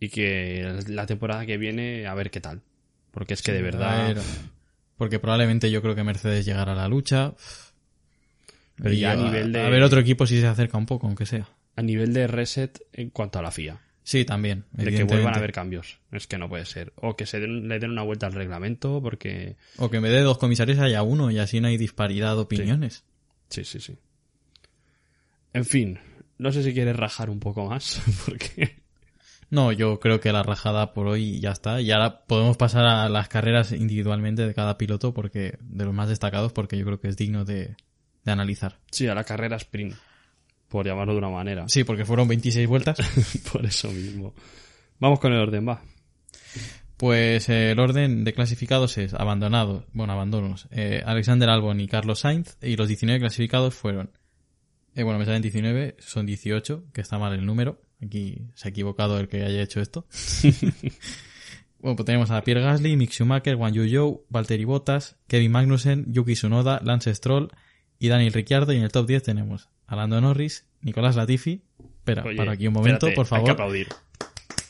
Speaker 7: y que la temporada que viene a ver qué tal. Porque es que de verdad...
Speaker 1: ver, porque probablemente yo creo que Mercedes llegará a la lucha.
Speaker 7: Pero
Speaker 1: Y
Speaker 7: ya a nivel de-
Speaker 1: A ver otro equipo si se acerca un poco, aunque sea.
Speaker 7: A nivel de reset en cuanto a la FIA.
Speaker 1: Sí, también.
Speaker 7: De que vuelvan a haber cambios. Es que no puede ser. O que se den- le den una vuelta al reglamento porque...
Speaker 1: O que en vez de dos comisarios haya uno y así no hay disparidad de opiniones.
Speaker 7: Sí, sí, sí. En fin, no sé si quieres rajar un poco más, porque...
Speaker 1: No, yo creo que la rajada por hoy ya está. Y ahora podemos pasar a las carreras individualmente de cada piloto, porque de los más destacados, porque yo creo que es digno de, de analizar.
Speaker 7: Sí, a la carrera sprint, por llamarlo de una manera.
Speaker 1: Sí, porque fueron 26 vueltas.
Speaker 7: por eso mismo. Vamos con el orden, va.
Speaker 1: Pues eh, el orden de clasificados es abandonado, bueno, abandonos, eh, Alexander Albon y Carlos Sainz, y los 19 clasificados fueron, eh, bueno, me salen 19, son 18, que está mal el número, aquí se ha equivocado el que haya hecho esto. bueno, pues tenemos a Pierre Gasly, Mick Schumacher, Juan Yu Valtteri Bottas, Kevin Magnussen, Yuki Tsunoda, Lance Stroll y Daniel Ricciardo, y en el top 10 tenemos a Lando Norris, Nicolás Latifi, espera,
Speaker 7: Oye,
Speaker 1: para aquí un momento,
Speaker 7: espérate,
Speaker 1: por favor,
Speaker 7: Hay que aplaudir.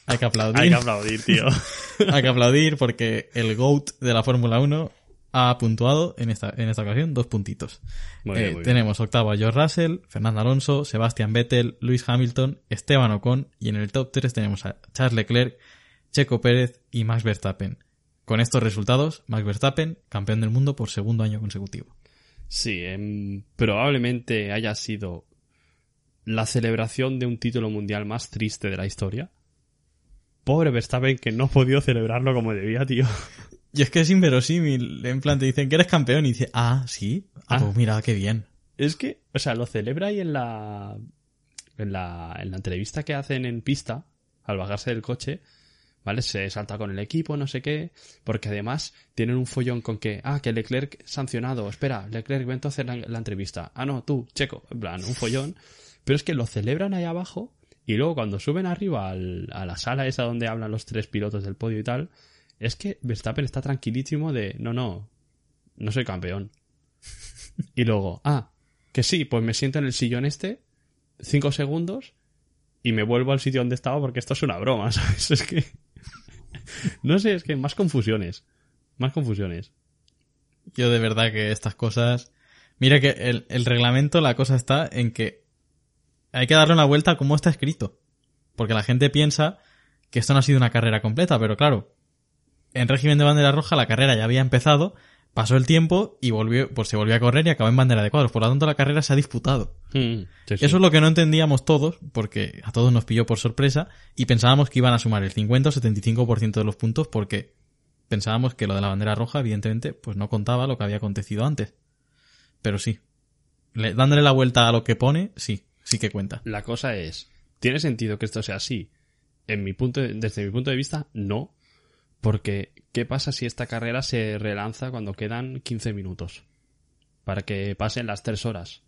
Speaker 1: hay que aplaudir.
Speaker 7: Hay que aplaudir, tío.
Speaker 1: Hay que aplaudir porque el GOAT de la Fórmula 1 ha puntuado en esta, en esta ocasión dos puntitos.
Speaker 7: Muy
Speaker 1: Eh,
Speaker 7: bien.
Speaker 1: tenemos octavo a George Russell, Fernando Alonso, Sebastian Vettel, Luis Hamilton, Esteban Ocon y en el top 3 tenemos a Charles Leclerc, Checo Pérez y Max Verstappen. Con estos resultados, Max Verstappen, campeón del mundo por segundo año consecutivo.
Speaker 7: Sí, em, probablemente haya sido la celebración de un título mundial más triste de la historia. Pobre Verstappen que no ha podido celebrarlo como debía, tío.
Speaker 1: Y es que es inverosímil. En plan, te dicen que eres campeón y dice, ah, sí, ah,
Speaker 7: Ah.
Speaker 1: pues mira, qué bien.
Speaker 7: Es que, o sea, lo celebra ahí en la, en la, en la entrevista que hacen en pista, al bajarse del coche, ¿vale? Se salta con el equipo, no sé qué, porque además tienen un follón con que, ah, que Leclerc sancionado, espera, Leclerc, vente a hacer la, la entrevista. Ah, no, tú, Checo, en plan, un follón. Pero es que lo celebran ahí abajo y luego cuando suben arriba al- a la sala esa donde hablan los tres pilotos del podio y tal, es que Verstappen está tranquilísimo de, no, no, no soy campeón. Y luego, ah, que sí, pues me siento en el sillón este, cinco segundos, y me vuelvo al sitio donde estaba porque esto es una broma, ¿sabes? Es que... No sé, es que más confusiones. Más confusiones.
Speaker 1: Yo de verdad que estas cosas... Mira que el, el reglamento, la cosa está en que hay que darle una vuelta a cómo está escrito. Porque la gente piensa que esto no ha sido una carrera completa, pero claro, en régimen de bandera roja la carrera ya había empezado, pasó el tiempo y volvió, pues se volvió a correr y acabó en bandera de cuadros. Por lo tanto, la carrera se ha disputado.
Speaker 7: Mm, sí, sí.
Speaker 1: Eso es lo que no entendíamos todos, porque a todos nos pilló por sorpresa y pensábamos que iban a sumar el 50 o 75% de los puntos porque pensábamos que lo de la bandera roja, evidentemente, pues no contaba lo que había acontecido antes. Pero sí. Le- dándole la vuelta a lo que pone, sí, sí que cuenta.
Speaker 7: La cosa es, ¿tiene sentido que esto sea así? En mi punto de- desde mi punto de vista, no. Porque, ¿qué pasa si esta carrera se relanza cuando quedan 15 minutos? Para que pasen las 3 horas.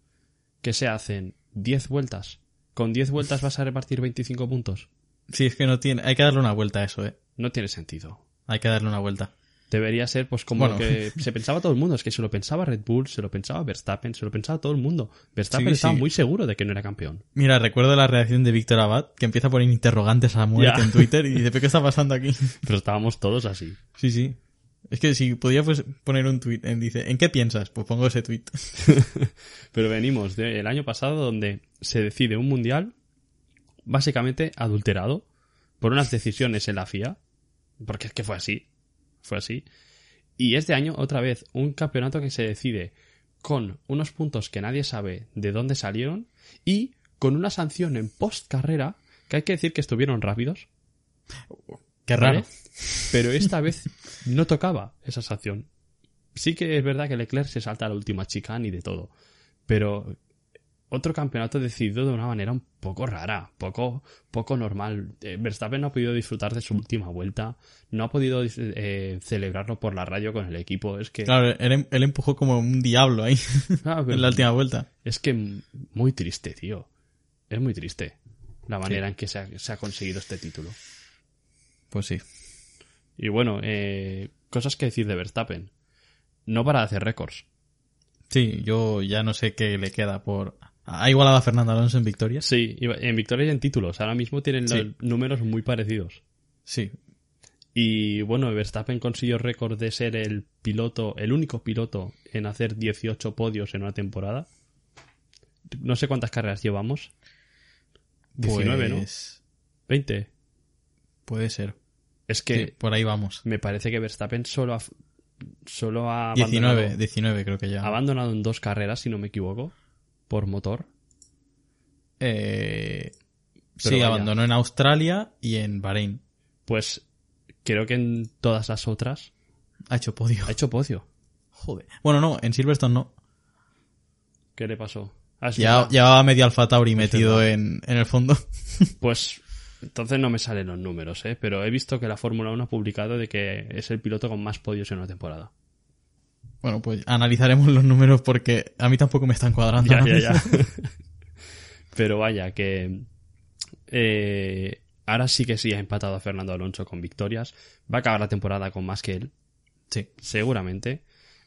Speaker 7: ¿Qué se hacen? ¿10 vueltas? ¿Con 10 vueltas vas a repartir 25 puntos?
Speaker 1: Sí, es que no tiene, hay que darle una vuelta a eso, eh.
Speaker 7: No tiene sentido.
Speaker 1: Hay que darle una vuelta.
Speaker 7: Debería ser, pues, como
Speaker 1: Bueno.
Speaker 7: que se pensaba todo el mundo. Es que se lo pensaba Red Bull, se lo pensaba Verstappen, se lo pensaba todo el mundo. Verstappen
Speaker 1: Sí,
Speaker 7: estaba
Speaker 1: sí.
Speaker 7: muy seguro de que no era campeón.
Speaker 1: Mira, recuerdo la reacción de Víctor Abad, que empieza a poner interrogantes a muerte
Speaker 7: Ya.
Speaker 1: en Twitter y dice, ¿pero qué está pasando aquí?
Speaker 7: Pero estábamos todos así.
Speaker 1: Sí, sí. Es que si podía pues, poner un tweet, dice, ¿en qué piensas? Pues pongo ese tweet.
Speaker 7: Pero venimos del año pasado donde se decide un mundial básicamente adulterado por unas decisiones en la FIA, porque es que fue así, fue así. Y este año otra vez un campeonato que se decide con unos puntos que nadie sabe de dónde salieron y con una sanción en post carrera que hay que decir que estuvieron rápidos,
Speaker 1: Qué
Speaker 7: ¿vale?
Speaker 1: raro.
Speaker 7: Pero esta vez no tocaba esa sanción. Sí que es verdad que Leclerc se salta a la última chicane y de todo. Pero otro campeonato decidido de una manera un poco rara, poco, poco normal. Eh, Verstappen no ha podido disfrutar de su última vuelta, no ha podido eh, celebrarlo por la radio con el equipo. Es que,
Speaker 1: Claro, él, él empujó como un diablo ahí
Speaker 7: Ah,
Speaker 1: en la última vuelta.
Speaker 7: es que muy triste, tío. Es muy triste la manera en que se ha, se ha conseguido este título.
Speaker 1: Pues sí.
Speaker 7: Y bueno, eh, cosas que decir de Verstappen. No para de hacer récords.
Speaker 1: Sí, yo ya no sé qué le queda por... Ha igualado a Fernando Alonso en victorias.
Speaker 7: Sí, en victorias y en títulos. Ahora mismo tienen
Speaker 1: Sí.
Speaker 7: los números muy parecidos.
Speaker 1: Sí.
Speaker 7: Y bueno, Verstappen consiguió récord de ser el piloto, el único piloto en hacer 18 podios en una temporada. No sé cuántas carreras llevamos. 19, ¿no?
Speaker 1: Pues,
Speaker 7: 20.
Speaker 1: Puede ser.
Speaker 7: Es que
Speaker 1: Sí, por ahí vamos.
Speaker 7: me parece que Verstappen solo ha, solo ha
Speaker 1: 19,
Speaker 7: abandonado,
Speaker 1: 19 creo que ya.
Speaker 7: ha abandonado en dos carreras, si no me equivoco, por motor.
Speaker 1: Eh, sí,
Speaker 7: vaya.
Speaker 1: abandonó en Australia y en Bahrein.
Speaker 7: Pues creo que en todas las otras
Speaker 1: Ha hecho podio.
Speaker 7: ha hecho podio.
Speaker 1: Joder. Bueno, no, en Silverstone no.
Speaker 7: ¿Qué le pasó? Ah,
Speaker 1: Ya, llevaba medio Alfa Tauri metido en, en el fondo.
Speaker 7: Pues entonces no me salen los números, ¿eh? Pero he visto que la Fórmula 1 ha publicado de que es el piloto con más podios en una temporada.
Speaker 1: Bueno, pues analizaremos los números porque a mí tampoco me están cuadrando.
Speaker 7: Ya, ya, ya. Pero vaya, que eh, ahora sí que sí ha empatado a Fernando Alonso con victorias. Va a acabar la temporada con más que él,
Speaker 1: Sí.
Speaker 7: seguramente.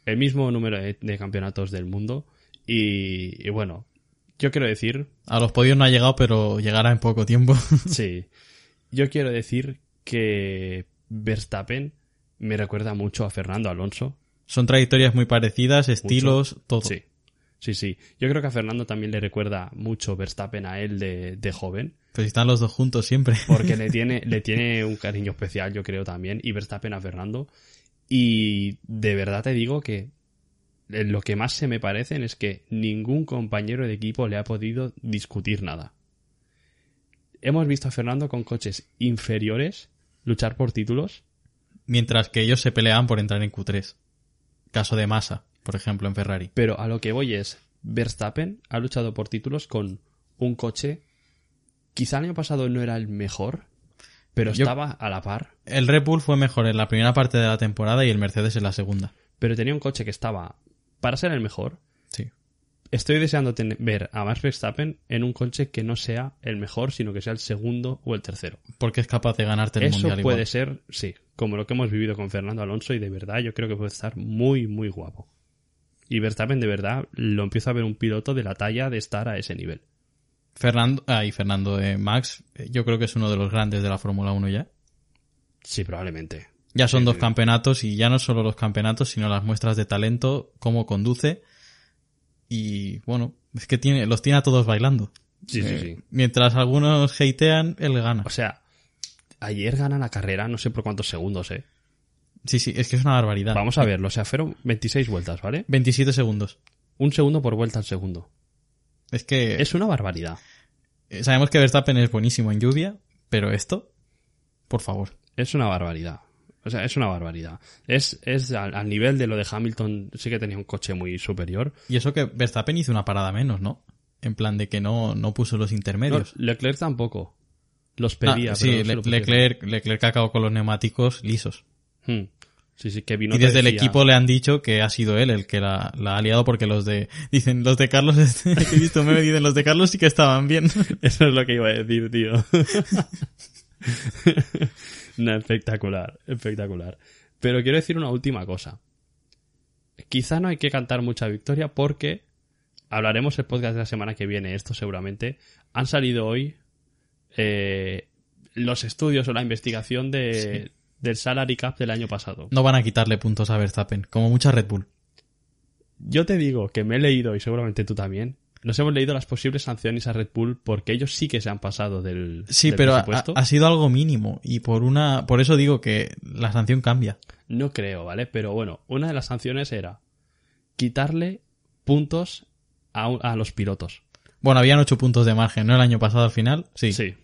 Speaker 7: El mismo número de, de campeonatos del mundo. Y, y bueno, yo quiero decir,
Speaker 1: A los podios no ha llegado, pero llegará en poco tiempo.
Speaker 7: sí, yo quiero decir que Verstappen me recuerda mucho a Fernando Alonso.
Speaker 1: Son trayectorias muy parecidas, estilos, todo.
Speaker 7: Sí, sí, sí. Yo creo que a Fernando también le recuerda mucho Verstappen a él de, de joven.
Speaker 1: Pues están los dos juntos siempre.
Speaker 7: porque le tiene, le tiene un cariño especial, yo creo también, y Verstappen a Fernando. Y de verdad te digo que eh, lo que más se me parecen es que ningún compañero de equipo le ha podido discutir nada. Hemos visto a Fernando con coches inferiores luchar por títulos.
Speaker 1: Mientras que ellos se peleaban por entrar en Q3. Caso de Massa, por ejemplo, en Ferrari.
Speaker 7: Pero a lo que voy es, Verstappen ha luchado por títulos con un coche, quizá el año pasado no era el mejor, pero
Speaker 1: Yo-
Speaker 7: estaba a la par.
Speaker 1: El Red Bull fue mejor en la primera parte de la temporada y el Mercedes en la segunda.
Speaker 7: pero tenía un coche que estaba para ser el mejor.
Speaker 1: Sí.
Speaker 7: Estoy deseando tener- ver a Max Verstappen en un coche que no sea el mejor, sino que sea el segundo o el tercero.
Speaker 1: Porque es capaz de ganarte el
Speaker 7: Eso
Speaker 1: mundial
Speaker 7: puede
Speaker 1: igual.
Speaker 7: ser, sí, como lo que hemos vivido con Fernando Alonso y de verdad yo creo que puede estar muy, muy guapo. Y Verstappen de verdad lo empiezo a ver un piloto de la talla de estar a ese nivel.
Speaker 1: Fernando, ah, y Fernando eh, Max, eh, yo creo que es uno de los grandes de la Fórmula 1 ya.
Speaker 7: Sí, probablemente.
Speaker 1: Ya son
Speaker 7: Sí,
Speaker 1: dos
Speaker 7: sí.
Speaker 1: campeonatos y ya no solo los campeonatos, sino las muestras de talento, cómo conduce. Y bueno, es que tiene, los tiene a todos bailando.
Speaker 7: Sí, sí,
Speaker 1: Eh,
Speaker 7: sí.
Speaker 1: Mientras algunos hatean, él gana.
Speaker 7: O sea, ayer gana la carrera, no sé por cuántos segundos, ¿eh?
Speaker 1: Sí, sí, es que es una barbaridad.
Speaker 7: Vamos a verlo, o sea, fueron 26 vueltas, ¿vale?
Speaker 1: 27 segundos.
Speaker 7: Un segundo por vuelta al segundo.
Speaker 1: Es que
Speaker 7: Es una barbaridad.
Speaker 1: eh, sabemos que Verstappen es buenísimo en lluvia, pero esto, por favor.
Speaker 7: Es una barbaridad. O sea, es una barbaridad. Es, es al, al nivel de lo de Hamilton, sí que tenía un coche muy superior.
Speaker 1: Y eso que Verstappen hizo una parada menos, ¿no? En plan de que no, no puso los
Speaker 7: No,
Speaker 1: intermedios.
Speaker 7: Leclerc tampoco. Los
Speaker 1: Ah,
Speaker 7: pedía,
Speaker 1: sí,
Speaker 7: pero no se
Speaker 1: Le-
Speaker 7: lo pusieron.
Speaker 1: Leclerc, Leclerc acabó con los neumáticos lisos.
Speaker 7: Hmm. Sí, sí, que vino
Speaker 1: y desde el equipo le han dicho que ha sido él el que la, la ha liado porque los de... Dicen, los de Carlos, he visto meme, dicen, los de Carlos sí que estaban bien.
Speaker 7: Eso es lo que iba a decir, tío. no, espectacular, espectacular. Pero quiero decir una última cosa. Quizá no hay que cantar mucha victoria porque hablaremos el podcast de la semana que viene, esto seguramente. Han salido hoy eh, los estudios o la investigación de, del salary cap del año pasado.
Speaker 1: No van a quitarle puntos a Verstappen, como mucha Red Bull.
Speaker 7: Yo te digo que me he leído, y seguramente tú también, nos hemos leído las posibles sanciones a Red Bull porque ellos sí que se han pasado del,
Speaker 1: Sí,
Speaker 7: del
Speaker 1: pero ha,
Speaker 7: presupuesto.
Speaker 1: ha sido algo mínimo y por una, por eso digo que la sanción cambia.
Speaker 7: No creo, ¿vale? Pero bueno, una de las sanciones era quitarle puntos a, a los pilotos.
Speaker 1: Bueno, habían ocho puntos de margen, ¿no? El año pasado al final, sí.
Speaker 7: Sí.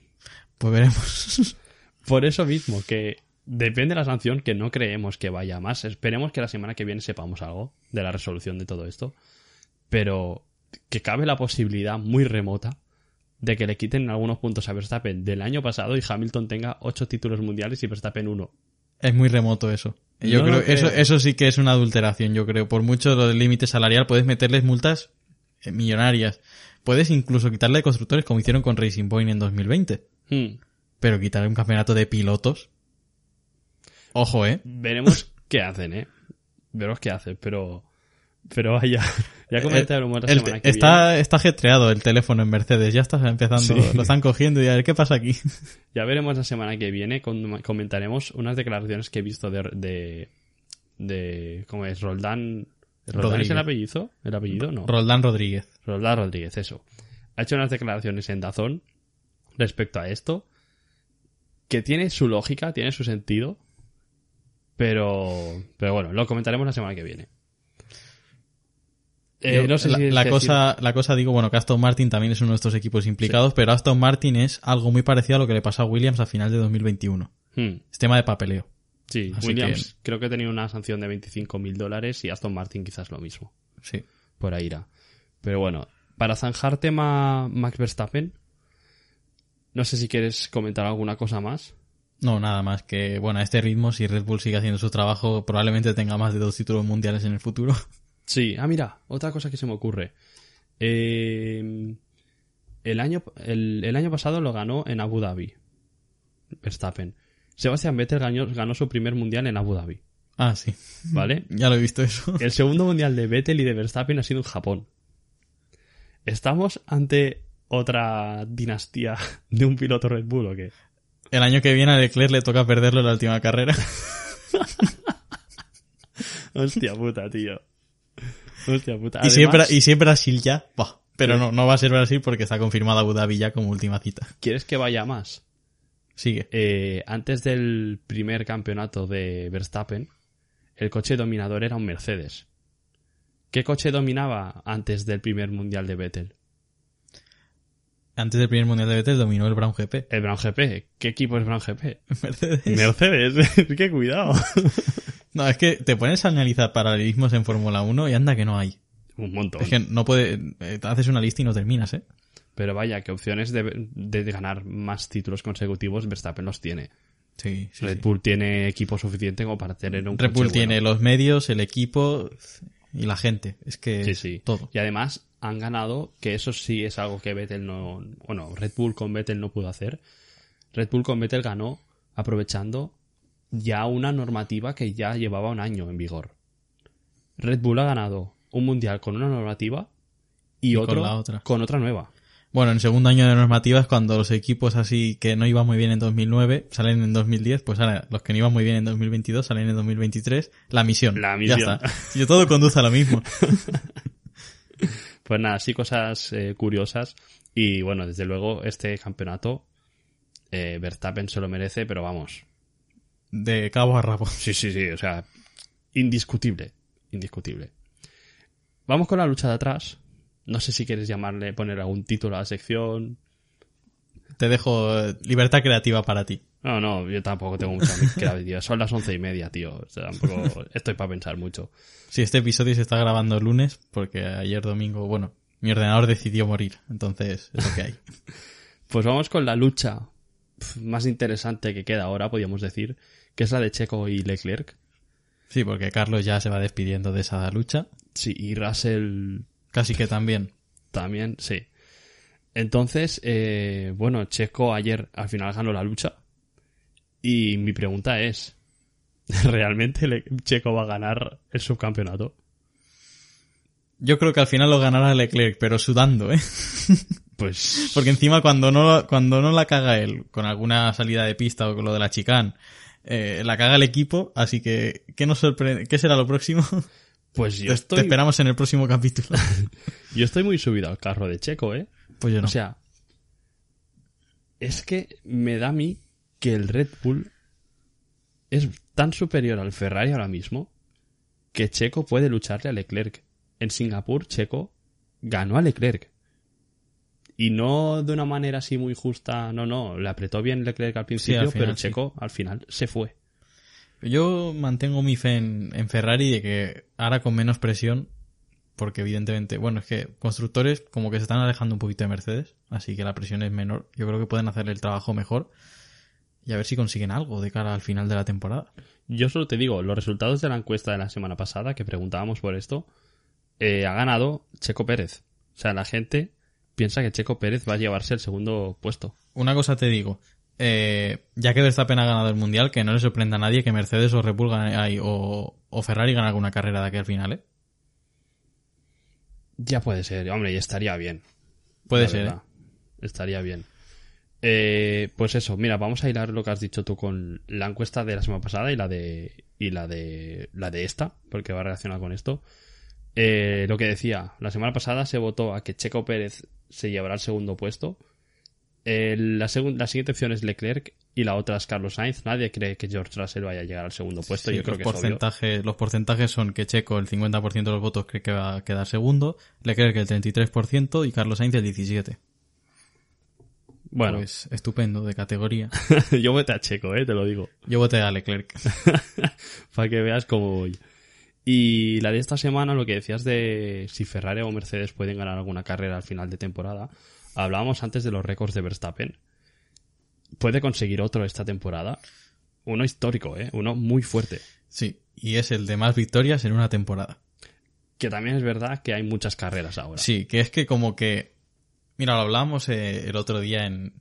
Speaker 1: Pues veremos.
Speaker 7: Por eso mismo, que depende de la sanción, que no creemos que vaya más. Esperemos que la semana que viene sepamos algo de la resolución de todo esto. Pero que cabe la posibilidad muy remota de que le quiten algunos puntos a Verstappen del año pasado y Hamilton tenga ocho títulos mundiales y Verstappen uno.
Speaker 1: es muy remoto eso. Yo
Speaker 7: No
Speaker 1: creo, eso, eso sí que es una adulteración, yo creo. Por mucho lo del límite salarial puedes meterles multas eh, millonarias. Puedes incluso quitarle de constructores como hicieron con Racing Point en 2020.
Speaker 7: Hmm.
Speaker 1: Pero quitarle un campeonato de pilotos. Ojo, eh.
Speaker 7: Veremos qué hacen, ¿eh? Veremos qué hacen, pero... Pero vaya, ya comentaremos la
Speaker 1: El-
Speaker 7: semana que
Speaker 1: está, está ajetreado el teléfono en Mercedes, ya está empezando,
Speaker 7: Sí.
Speaker 1: lo están cogiendo y a ver qué pasa aquí.
Speaker 7: viene. Ya veremos la semana que viene, comentaremos unas declaraciones que he visto de... de, de ¿Cómo es? Roldán... ¿Roldán es el apellido? ¿El apellido? No.
Speaker 1: Roldán Rodríguez.
Speaker 7: Roldán Rodríguez, eso. Ha hecho unas declaraciones en Dazón respecto a esto que tiene su lógica, tiene su sentido, pero, pero bueno, lo comentaremos la semana que viene. Eh,
Speaker 1: Yo-
Speaker 7: no sé
Speaker 1: la,
Speaker 7: si
Speaker 1: la
Speaker 7: decir-
Speaker 1: cosa, la cosa digo, bueno, que Aston Martin también es uno de estos equipos implicados, pero Aston Martin es algo muy parecido a lo que le pasó a Williams a final de 2021.
Speaker 7: Hmm,
Speaker 1: Es tema de papeleo.
Speaker 7: sí,
Speaker 1: Así
Speaker 7: Williams creo que tenía una sanción de 25 mil dólares y Aston Martin quizás lo mismo.
Speaker 1: Sí.
Speaker 7: Por ahí irá. Pero bueno, para zanjar tema Max Verstappen, no sé si quieres comentar alguna cosa más.
Speaker 1: No, nada más que, bueno, a este ritmo, si Red Bull sigue haciendo su trabajo, probablemente tenga más de dos títulos mundiales en el futuro.
Speaker 7: Sí, ah, mira, otra cosa que se me ocurre. Eh, el, año, el, el año pasado lo ganó en Abu Dhabi. Verstappen. Sebastián Vettel ganó, ganó su primer mundial en Abu Dhabi.
Speaker 1: Ah, sí.
Speaker 7: ¿Vale?
Speaker 1: Ya lo he visto eso.
Speaker 7: El segundo mundial de Vettel y de Verstappen ha sido en Japón. ¿Estamos ante otra dinastía de un piloto Red Bull o qué?
Speaker 1: El año que viene a Leclerc le toca perderlo en la última carrera.
Speaker 7: Hostia puta, tío. Hostia puta.
Speaker 1: y, siempre, y siempre Brasil ya. Buah, pero
Speaker 7: Sí.
Speaker 1: no, no va a ser Brasil porque está confirmada Abu Dhabi ya como última cita.
Speaker 7: ¿Quieres que vaya más?
Speaker 1: Sigue.
Speaker 7: Eh, antes del primer campeonato de Verstappen, el coche dominador era un Mercedes. ¿Qué coche dominaba antes del primer mundial de Vettel?
Speaker 1: Antes del primer mundial de Vettel dominó el Brown GP.
Speaker 7: El Brown GP. ¿Qué equipo es Brown GP?
Speaker 1: Mercedes.
Speaker 7: Mercedes. ¡Qué cuidado!
Speaker 1: No, es que te pones a analizar paralelismos en Fórmula 1 y anda que no hay.
Speaker 7: Un montón.
Speaker 1: Es que no puede, eh, haces una lista y no terminas, ¿eh?
Speaker 7: Pero vaya, que opciones de, de ganar más títulos consecutivos Verstappen los tiene.
Speaker 1: Sí, sí.
Speaker 7: Red
Speaker 1: sí.
Speaker 7: Bull tiene equipo suficiente como para tener un
Speaker 1: Red Bull
Speaker 7: bueno.
Speaker 1: tiene los medios, el equipo y la gente. Es que
Speaker 7: sí.
Speaker 1: todo.
Speaker 7: Y además han ganado, que eso sí es algo que Vettel no. Bueno, Red Bull con Vettel no pudo hacer. Red Bull con Vettel ganó aprovechando ya una normativa que ya llevaba un año en vigor. Red Bull ha ganado un mundial con una normativa y,
Speaker 1: Y con
Speaker 7: otro
Speaker 1: la otra.
Speaker 7: con otra nueva.
Speaker 1: Bueno, en segundo año de normativas, cuando los equipos así que no iban muy bien en 2009 salen en 2010, pues ahora los que no iban muy bien en 2022 salen en 2023. La misión.
Speaker 7: La
Speaker 1: Ya
Speaker 7: misión.
Speaker 1: está. Y todo conduce a lo mismo.
Speaker 7: Pues nada, sí cosas eh, curiosas. Y bueno, desde luego este campeonato eh, Verstappen se lo merece, pero vamos.
Speaker 1: De cabo a rabo.
Speaker 7: Sí, sí, sí, o sea, indiscutible, indiscutible. Vamos con la lucha de atrás. No sé si quieres llamarle, poner algún título a la sección.
Speaker 1: Te dejo eh, libertad creativa para ti.
Speaker 7: No, no, yo tampoco tengo mucha creatividad. Son las once y media, tío. O sea, tampoco estoy para pensar mucho.
Speaker 1: Si este episodio se está grabando el lunes, porque ayer domingo, bueno, mi ordenador decidió morir, entonces es lo que hay.
Speaker 7: Pues vamos con la lucha más interesante que queda ahora, podríamos decir, que es la de Checo y Leclerc.
Speaker 1: Sí, porque Carlos ya se va despidiendo de esa lucha.
Speaker 7: Sí, y Russell
Speaker 1: Casi que también.
Speaker 7: también, sí. Entonces, eh, bueno, Checo ayer al final ganó la lucha. Y mi pregunta es, ¿realmente Checo va a ganar el subcampeonato?
Speaker 1: Yo creo que al final lo ganará Leclerc, pero sudando, ¿eh?
Speaker 7: Pues
Speaker 1: Porque encima cuando no, cuando no la caga él, con alguna salida de pista o con lo de la chicane, eh, la caga el equipo, así que, ¿qué nos sorprende? ¿Qué será lo próximo?
Speaker 7: Pues yo
Speaker 1: Te-
Speaker 7: estoy,
Speaker 1: Te esperamos en el próximo capítulo.
Speaker 7: yo estoy muy subido al carro de Checo, ¿eh?
Speaker 1: Pues yo no.
Speaker 7: O sea, es que me da a mí que el Red Bull es tan superior al Ferrari ahora mismo que Checo puede lucharle a Leclerc. En Singapur, Checo ganó a Leclerc. Y no de una manera así muy justa, no, no, le apretó bien Leclerc al principio,
Speaker 1: al final,
Speaker 7: pero
Speaker 1: sí.
Speaker 7: Checo al final se fue.
Speaker 1: Yo mantengo mi fe en, en Ferrari de que ahora con menos presión, porque evidentemente, bueno, es que constructores como que se están alejando un poquito de Mercedes, así que la presión es menor. Yo creo que pueden hacer el trabajo mejor y a ver si consiguen algo de cara al final de la temporada.
Speaker 7: Yo solo te digo, los resultados de la encuesta de la semana pasada, que preguntábamos por esto, eh, ha ganado Checo Pérez. O sea, la gente piensa que Checo Pérez va a llevarse el segundo puesto.
Speaker 1: Una cosa te digo, eh, ya que Verstappen ha ganado el mundial, que no le sorprenda a nadie que Mercedes o Red Bull gane- o, o Ferrari gane alguna carrera de aquí al final, ¿eh?
Speaker 7: Ya puede ser, hombre, y estaría bien.
Speaker 1: Puede ser, ¿eh?
Speaker 7: Estaría bien. Eh, pues eso, mira, vamos a hilar lo que has dicho tú con la encuesta de la semana pasada y la de y la de la de esta, porque va relacionada con esto. Eh, lo que decía, la semana pasada se votó a que Checo Pérez se llevará el segundo puesto. Eh, la, la siguiente opción es Leclerc y la otra es Carlos Sainz. Nadie cree que George Russell vaya a llegar al segundo puesto.
Speaker 1: Sí,
Speaker 7: Yo creo
Speaker 1: los,
Speaker 7: que es obvio.
Speaker 1: porcentajes, los porcentajes son que Checo el 50% de los votos cree que va a quedar segundo, Leclerc el 33% y Carlos Sainz el 17%.
Speaker 7: Bueno,
Speaker 1: Pues estupendo, de categoría.
Speaker 7: yo voté a Checo, eh, te lo digo.
Speaker 1: Yo voté a Leclerc.
Speaker 7: para que veas cómo voy. Y la de esta semana, lo que decías de si Ferrari o Mercedes pueden ganar alguna carrera al final de temporada, hablábamos antes de los récords de Verstappen. Puede conseguir otro esta temporada. Uno histórico, ¿eh? Uno muy fuerte.
Speaker 1: Sí, y es el de más victorias en una temporada.
Speaker 7: Que también es verdad que hay muchas carreras ahora.
Speaker 1: Sí, que es que como que... Mira, lo hablábamos eh, el otro día en,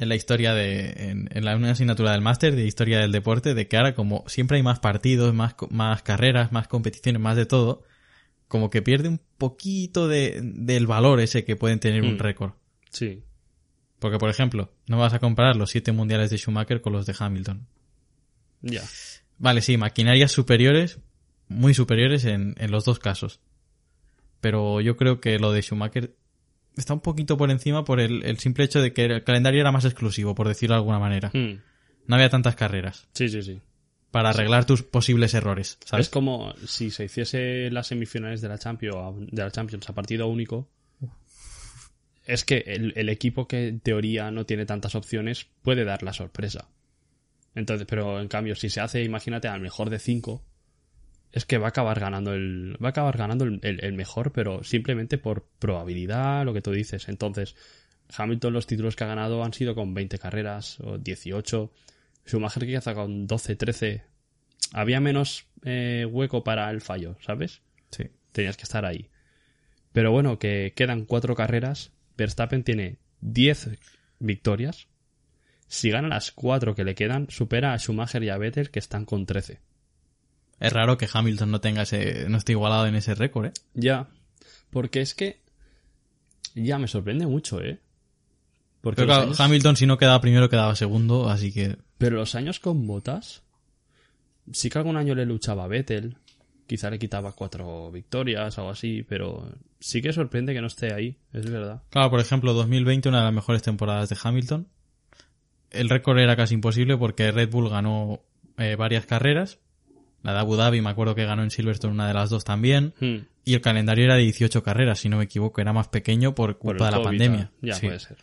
Speaker 1: en la historia de... En, en la una asignatura del máster de historia del deporte, de que ahora como siempre hay más partidos, más, más carreras, más competiciones, más de todo, como que pierde un poquito de, del valor ese que pueden tener un
Speaker 7: Mm.
Speaker 1: récord.
Speaker 7: Sí.
Speaker 1: Porque, por ejemplo, no vas a comparar los siete mundiales de Schumacher con los de Hamilton.
Speaker 7: Ya.
Speaker 1: Vale, sí, maquinarias superiores, muy superiores en, en los dos casos. Pero yo creo que lo de Schumacher está un poquito por encima por el, el simple hecho de que el calendario era más exclusivo, por decirlo de alguna manera.
Speaker 7: Mm.
Speaker 1: No había tantas carreras
Speaker 7: Sí, sí, sí.
Speaker 1: para arreglar tus posibles errores, ¿sabes?
Speaker 7: Es como si se hiciese las semifinales de la Champions, de la Champions a partido único. Es que el, el equipo que en teoría no tiene tantas opciones puede dar la sorpresa. Entonces, pero en cambio, si se hace, imagínate, al mejor de cinco, es que va a acabar ganando el, va a acabar ganando el, el- el mejor, pero simplemente por probabilidad, lo que tú dices. Entonces, Hamilton los títulos que ha ganado han sido con 20 carreras o 18. Schumacher que hace con 12, 13. Había menos eh, hueco para el fallo, ¿sabes?
Speaker 1: Sí.
Speaker 7: Tenías que estar ahí. Pero bueno, que quedan cuatro carreras. Verstappen tiene 10 victorias. Si gana las cuatro que le quedan, supera a Schumacher y a Vettel que están con 13.
Speaker 1: Es raro que Hamilton no tenga ese, no esté igualado en ese récord, ¿eh?
Speaker 7: Ya. Porque es que. Ya me sorprende mucho, ¿eh? Porque
Speaker 1: Pero claro,
Speaker 7: años-
Speaker 1: Hamilton si no quedaba primero quedaba segundo, así que
Speaker 7: Pero los años con botas. Sí que algún año le luchaba a Vettel. Quizá le quitaba cuatro victorias o algo así. Pero sí que sorprende que no esté ahí. Es verdad.
Speaker 1: Claro, por ejemplo, 2020, una de las mejores temporadas de Hamilton. el récord era casi imposible porque Red Bull ganó eh, varias carreras. La de Abu Dhabi me acuerdo que ganó en Silverstone una de las dos también.
Speaker 7: Hmm.
Speaker 1: Y el calendario era de 18 carreras, si no me equivoco, era más pequeño por culpa de la
Speaker 7: COVID,
Speaker 1: pandemia.
Speaker 7: Ya,
Speaker 1: Sí.
Speaker 7: puede ser.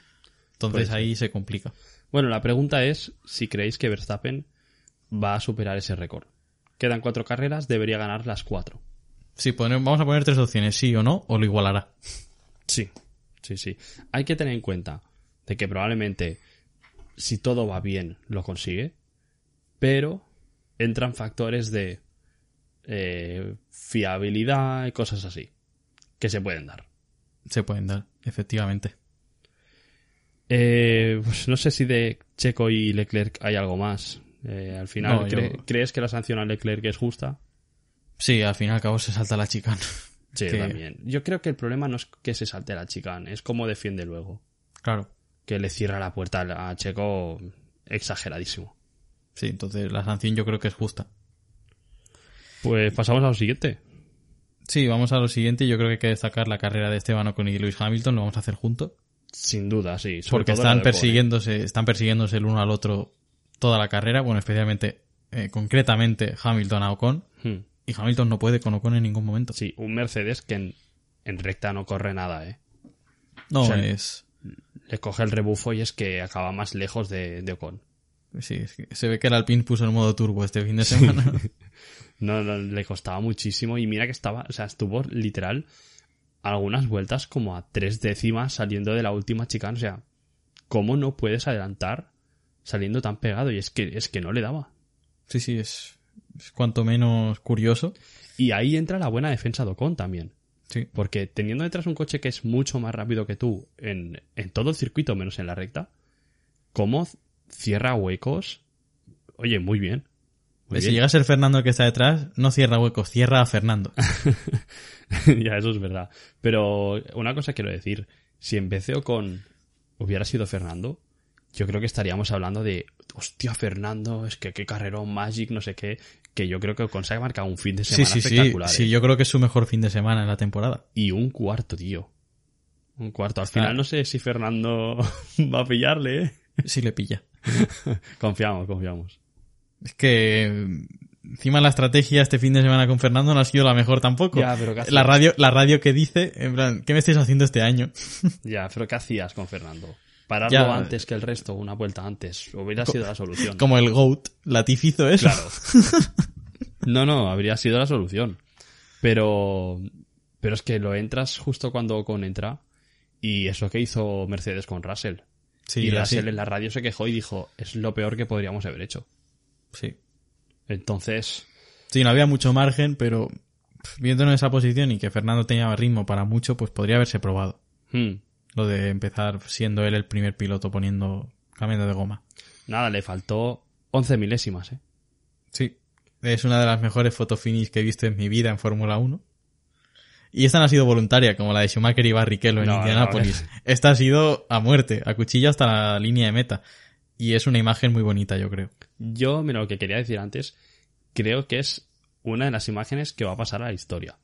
Speaker 1: Entonces
Speaker 7: puede
Speaker 1: ahí se complica.
Speaker 7: Bueno, la pregunta es si creéis que Verstappen va a superar ese récord. Quedan cuatro carreras, debería ganar las cuatro.
Speaker 1: Sí, vamos a poner tres opciones, sí o no, o lo igualará.
Speaker 7: Sí, sí, sí. Hay que tener en cuenta de que probablemente si todo va bien lo consigue, pero entran factores de eh, fiabilidad y cosas así que se pueden dar.
Speaker 1: Se pueden dar, efectivamente.
Speaker 7: Eh, pues no sé si de Checo y Leclerc hay algo más. Eh, al final,
Speaker 1: No,
Speaker 7: ¿cre-
Speaker 1: yo-
Speaker 7: ¿crees que la sanción a Leclerc es justa?
Speaker 1: Sí, al fin y al cabo se salta la chicana.
Speaker 7: Sí,
Speaker 1: Que-
Speaker 7: también. Yo creo que el problema no es que se salte la chicane, es cómo defiende luego.
Speaker 1: Claro.
Speaker 7: Que le cierra la puerta a Checo exageradísimo.
Speaker 1: Sí, entonces la sanción yo creo que es justa.
Speaker 7: Pues pasamos a lo siguiente.
Speaker 1: Sí, vamos a lo siguiente. Yo creo que hay que destacar la carrera de Esteban Ocon y Lewis Hamilton. Lo vamos a hacer juntos.
Speaker 7: Sin duda, sí. sobre
Speaker 1: Porque están persiguiéndose, están persiguiéndose el uno al otro toda la carrera. Bueno, especialmente, eh, concretamente, Hamilton a Ocon.
Speaker 7: Hmm.
Speaker 1: Y Hamilton no puede con Ocon en ningún momento.
Speaker 7: Sí, un Mercedes que en, en recta no corre nada, ¿eh?
Speaker 1: No,
Speaker 7: o sea,
Speaker 1: es...
Speaker 7: Le coge el rebufo y es que acaba más lejos de, de Ocon.
Speaker 1: Sí, se ve que el Alpine puso el modo turbo este fin de semana.
Speaker 7: No, no, le costaba muchísimo y mira que estaba, o sea, estuvo literal algunas vueltas como a tres décimas saliendo de la última chicane. O sea, ¿cómo no puedes adelantar saliendo tan pegado? Y es que, es que no le daba.
Speaker 1: sí, sí, es, es cuanto menos curioso.
Speaker 7: Y ahí entra la buena defensa de Ocon también.
Speaker 1: Sí,
Speaker 7: Porque teniendo detrás un coche que es mucho más rápido que tú en, en todo el circuito, menos en la recta, ¿cómo cierra huecos? Oye, muy bien. Muy
Speaker 1: si
Speaker 7: bien.
Speaker 1: llega a ser Fernando el que está detrás, no cierra huecos, cierra a Fernando.
Speaker 7: ya, eso es verdad. Pero una cosa quiero decir, si en vez de Ocon hubiera sido Fernando, yo creo que estaríamos hablando de, hostia, Fernando, es que qué carrerón Magic, no sé qué, que yo creo que Ocon se ha marcado un fin de
Speaker 1: Sí,
Speaker 7: semana
Speaker 1: sí, sí.
Speaker 7: espectacular.
Speaker 1: Sí,
Speaker 7: ¿eh?
Speaker 1: yo creo que es su mejor fin de semana en la temporada.
Speaker 7: Y un cuarto, tío. Un cuarto. Al
Speaker 1: Está-
Speaker 7: final no sé si Fernando va a pillarle, ¿eh?
Speaker 1: Sí le pilla.
Speaker 7: Confiamos, confiamos.
Speaker 1: Es que encima la estrategia este fin de semana con Fernando no ha sido la mejor tampoco.
Speaker 7: Ya, pero
Speaker 1: la radio, la radio que dice, en plan, ¿qué me estáis haciendo este año?
Speaker 7: Ya, pero ¿qué hacías con Fernando? Pararlo
Speaker 1: Ya.
Speaker 7: antes que el resto, una vuelta antes. Hubiera sido la solución.
Speaker 1: Como el GOAT, Latif hizo eso.
Speaker 7: Claro. No, no, habría sido la solución. Pero, pero es que lo entras justo cuando Ocon entra y eso que hizo Mercedes con Russell.
Speaker 1: Sí,
Speaker 7: y en la radio se quejó y dijo, es lo peor que podríamos haber hecho.
Speaker 1: Sí.
Speaker 7: Entonces,
Speaker 1: Sí, no había mucho margen, pero viéndonos en esa posición y que Fernando tenía ritmo para mucho, pues podría haberse probado.
Speaker 7: hmm,
Speaker 1: Lo de empezar siendo él el primer piloto poniendo, cambiando de goma.
Speaker 7: nada, le faltó 11 milésimas, ¿eh?
Speaker 1: Sí. Es una de las mejores fotofinish que he visto en mi vida en Fórmula 1. Y esta no ha sido voluntaria, como la de Schumacher y Barrichello en
Speaker 7: No, no,
Speaker 1: Indianápolis. Esta ha sido a muerte, a cuchillo hasta la línea de meta. Y es una imagen muy bonita, yo creo.
Speaker 7: Yo, mira, lo que quería decir antes, creo que es una de las imágenes que va a pasar a la historia.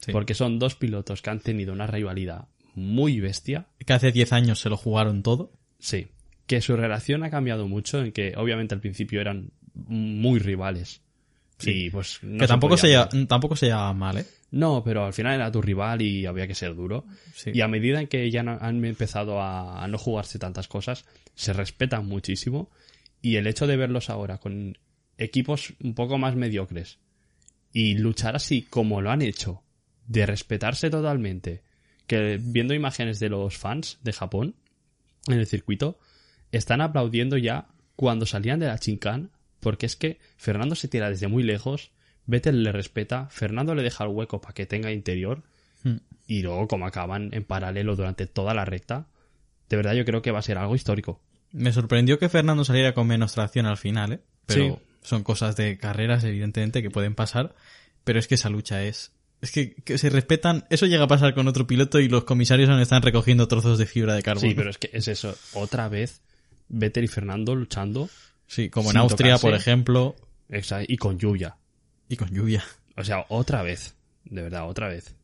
Speaker 1: Sí.
Speaker 7: Porque son dos pilotos que han tenido una rivalidad muy bestia.
Speaker 1: Que hace 10 años se lo jugaron todo.
Speaker 7: Sí. Que su relación ha cambiado mucho, en que obviamente al principio eran muy rivales. Y pues no
Speaker 1: que tampoco se, lleva- tampoco se llevaban mal, ¿eh?
Speaker 7: No, pero al final era tu rival y había que ser duro.
Speaker 1: Sí.
Speaker 7: Y a medida en que ya han empezado a, a no jugarse tantas cosas, se respetan muchísimo. Y el hecho de verlos ahora con equipos un poco más mediocres y luchar así como lo han hecho, de respetarse totalmente, que viendo imágenes de los fans de Japón en el circuito, están aplaudiendo ya cuando salían de la chincán, porque es que Fernando se tira desde muy lejos, Vettel le respeta, Fernando le deja el hueco para que tenga interior,
Speaker 1: Hmm.
Speaker 7: y luego como acaban en paralelo durante toda la recta, de verdad yo creo que va a ser algo histórico.
Speaker 1: Me sorprendió que Fernando saliera con menos tracción al final, ¿eh? Pero
Speaker 7: Sí.
Speaker 1: son cosas de carreras, evidentemente, que pueden pasar. Pero es que esa lucha es... Es que, que se respetan... Eso llega a pasar con otro piloto y los comisarios aún están recogiendo trozos de fibra de carbono.
Speaker 7: Sí, pero es que es eso, otra vez Vettel y Fernando luchando,
Speaker 1: Sí, como en Austria,
Speaker 7: tocarse.
Speaker 1: por ejemplo,
Speaker 7: exa- y con lluvia.
Speaker 1: Y con lluvia.
Speaker 7: O sea, otra vez, de verdad, otra vez.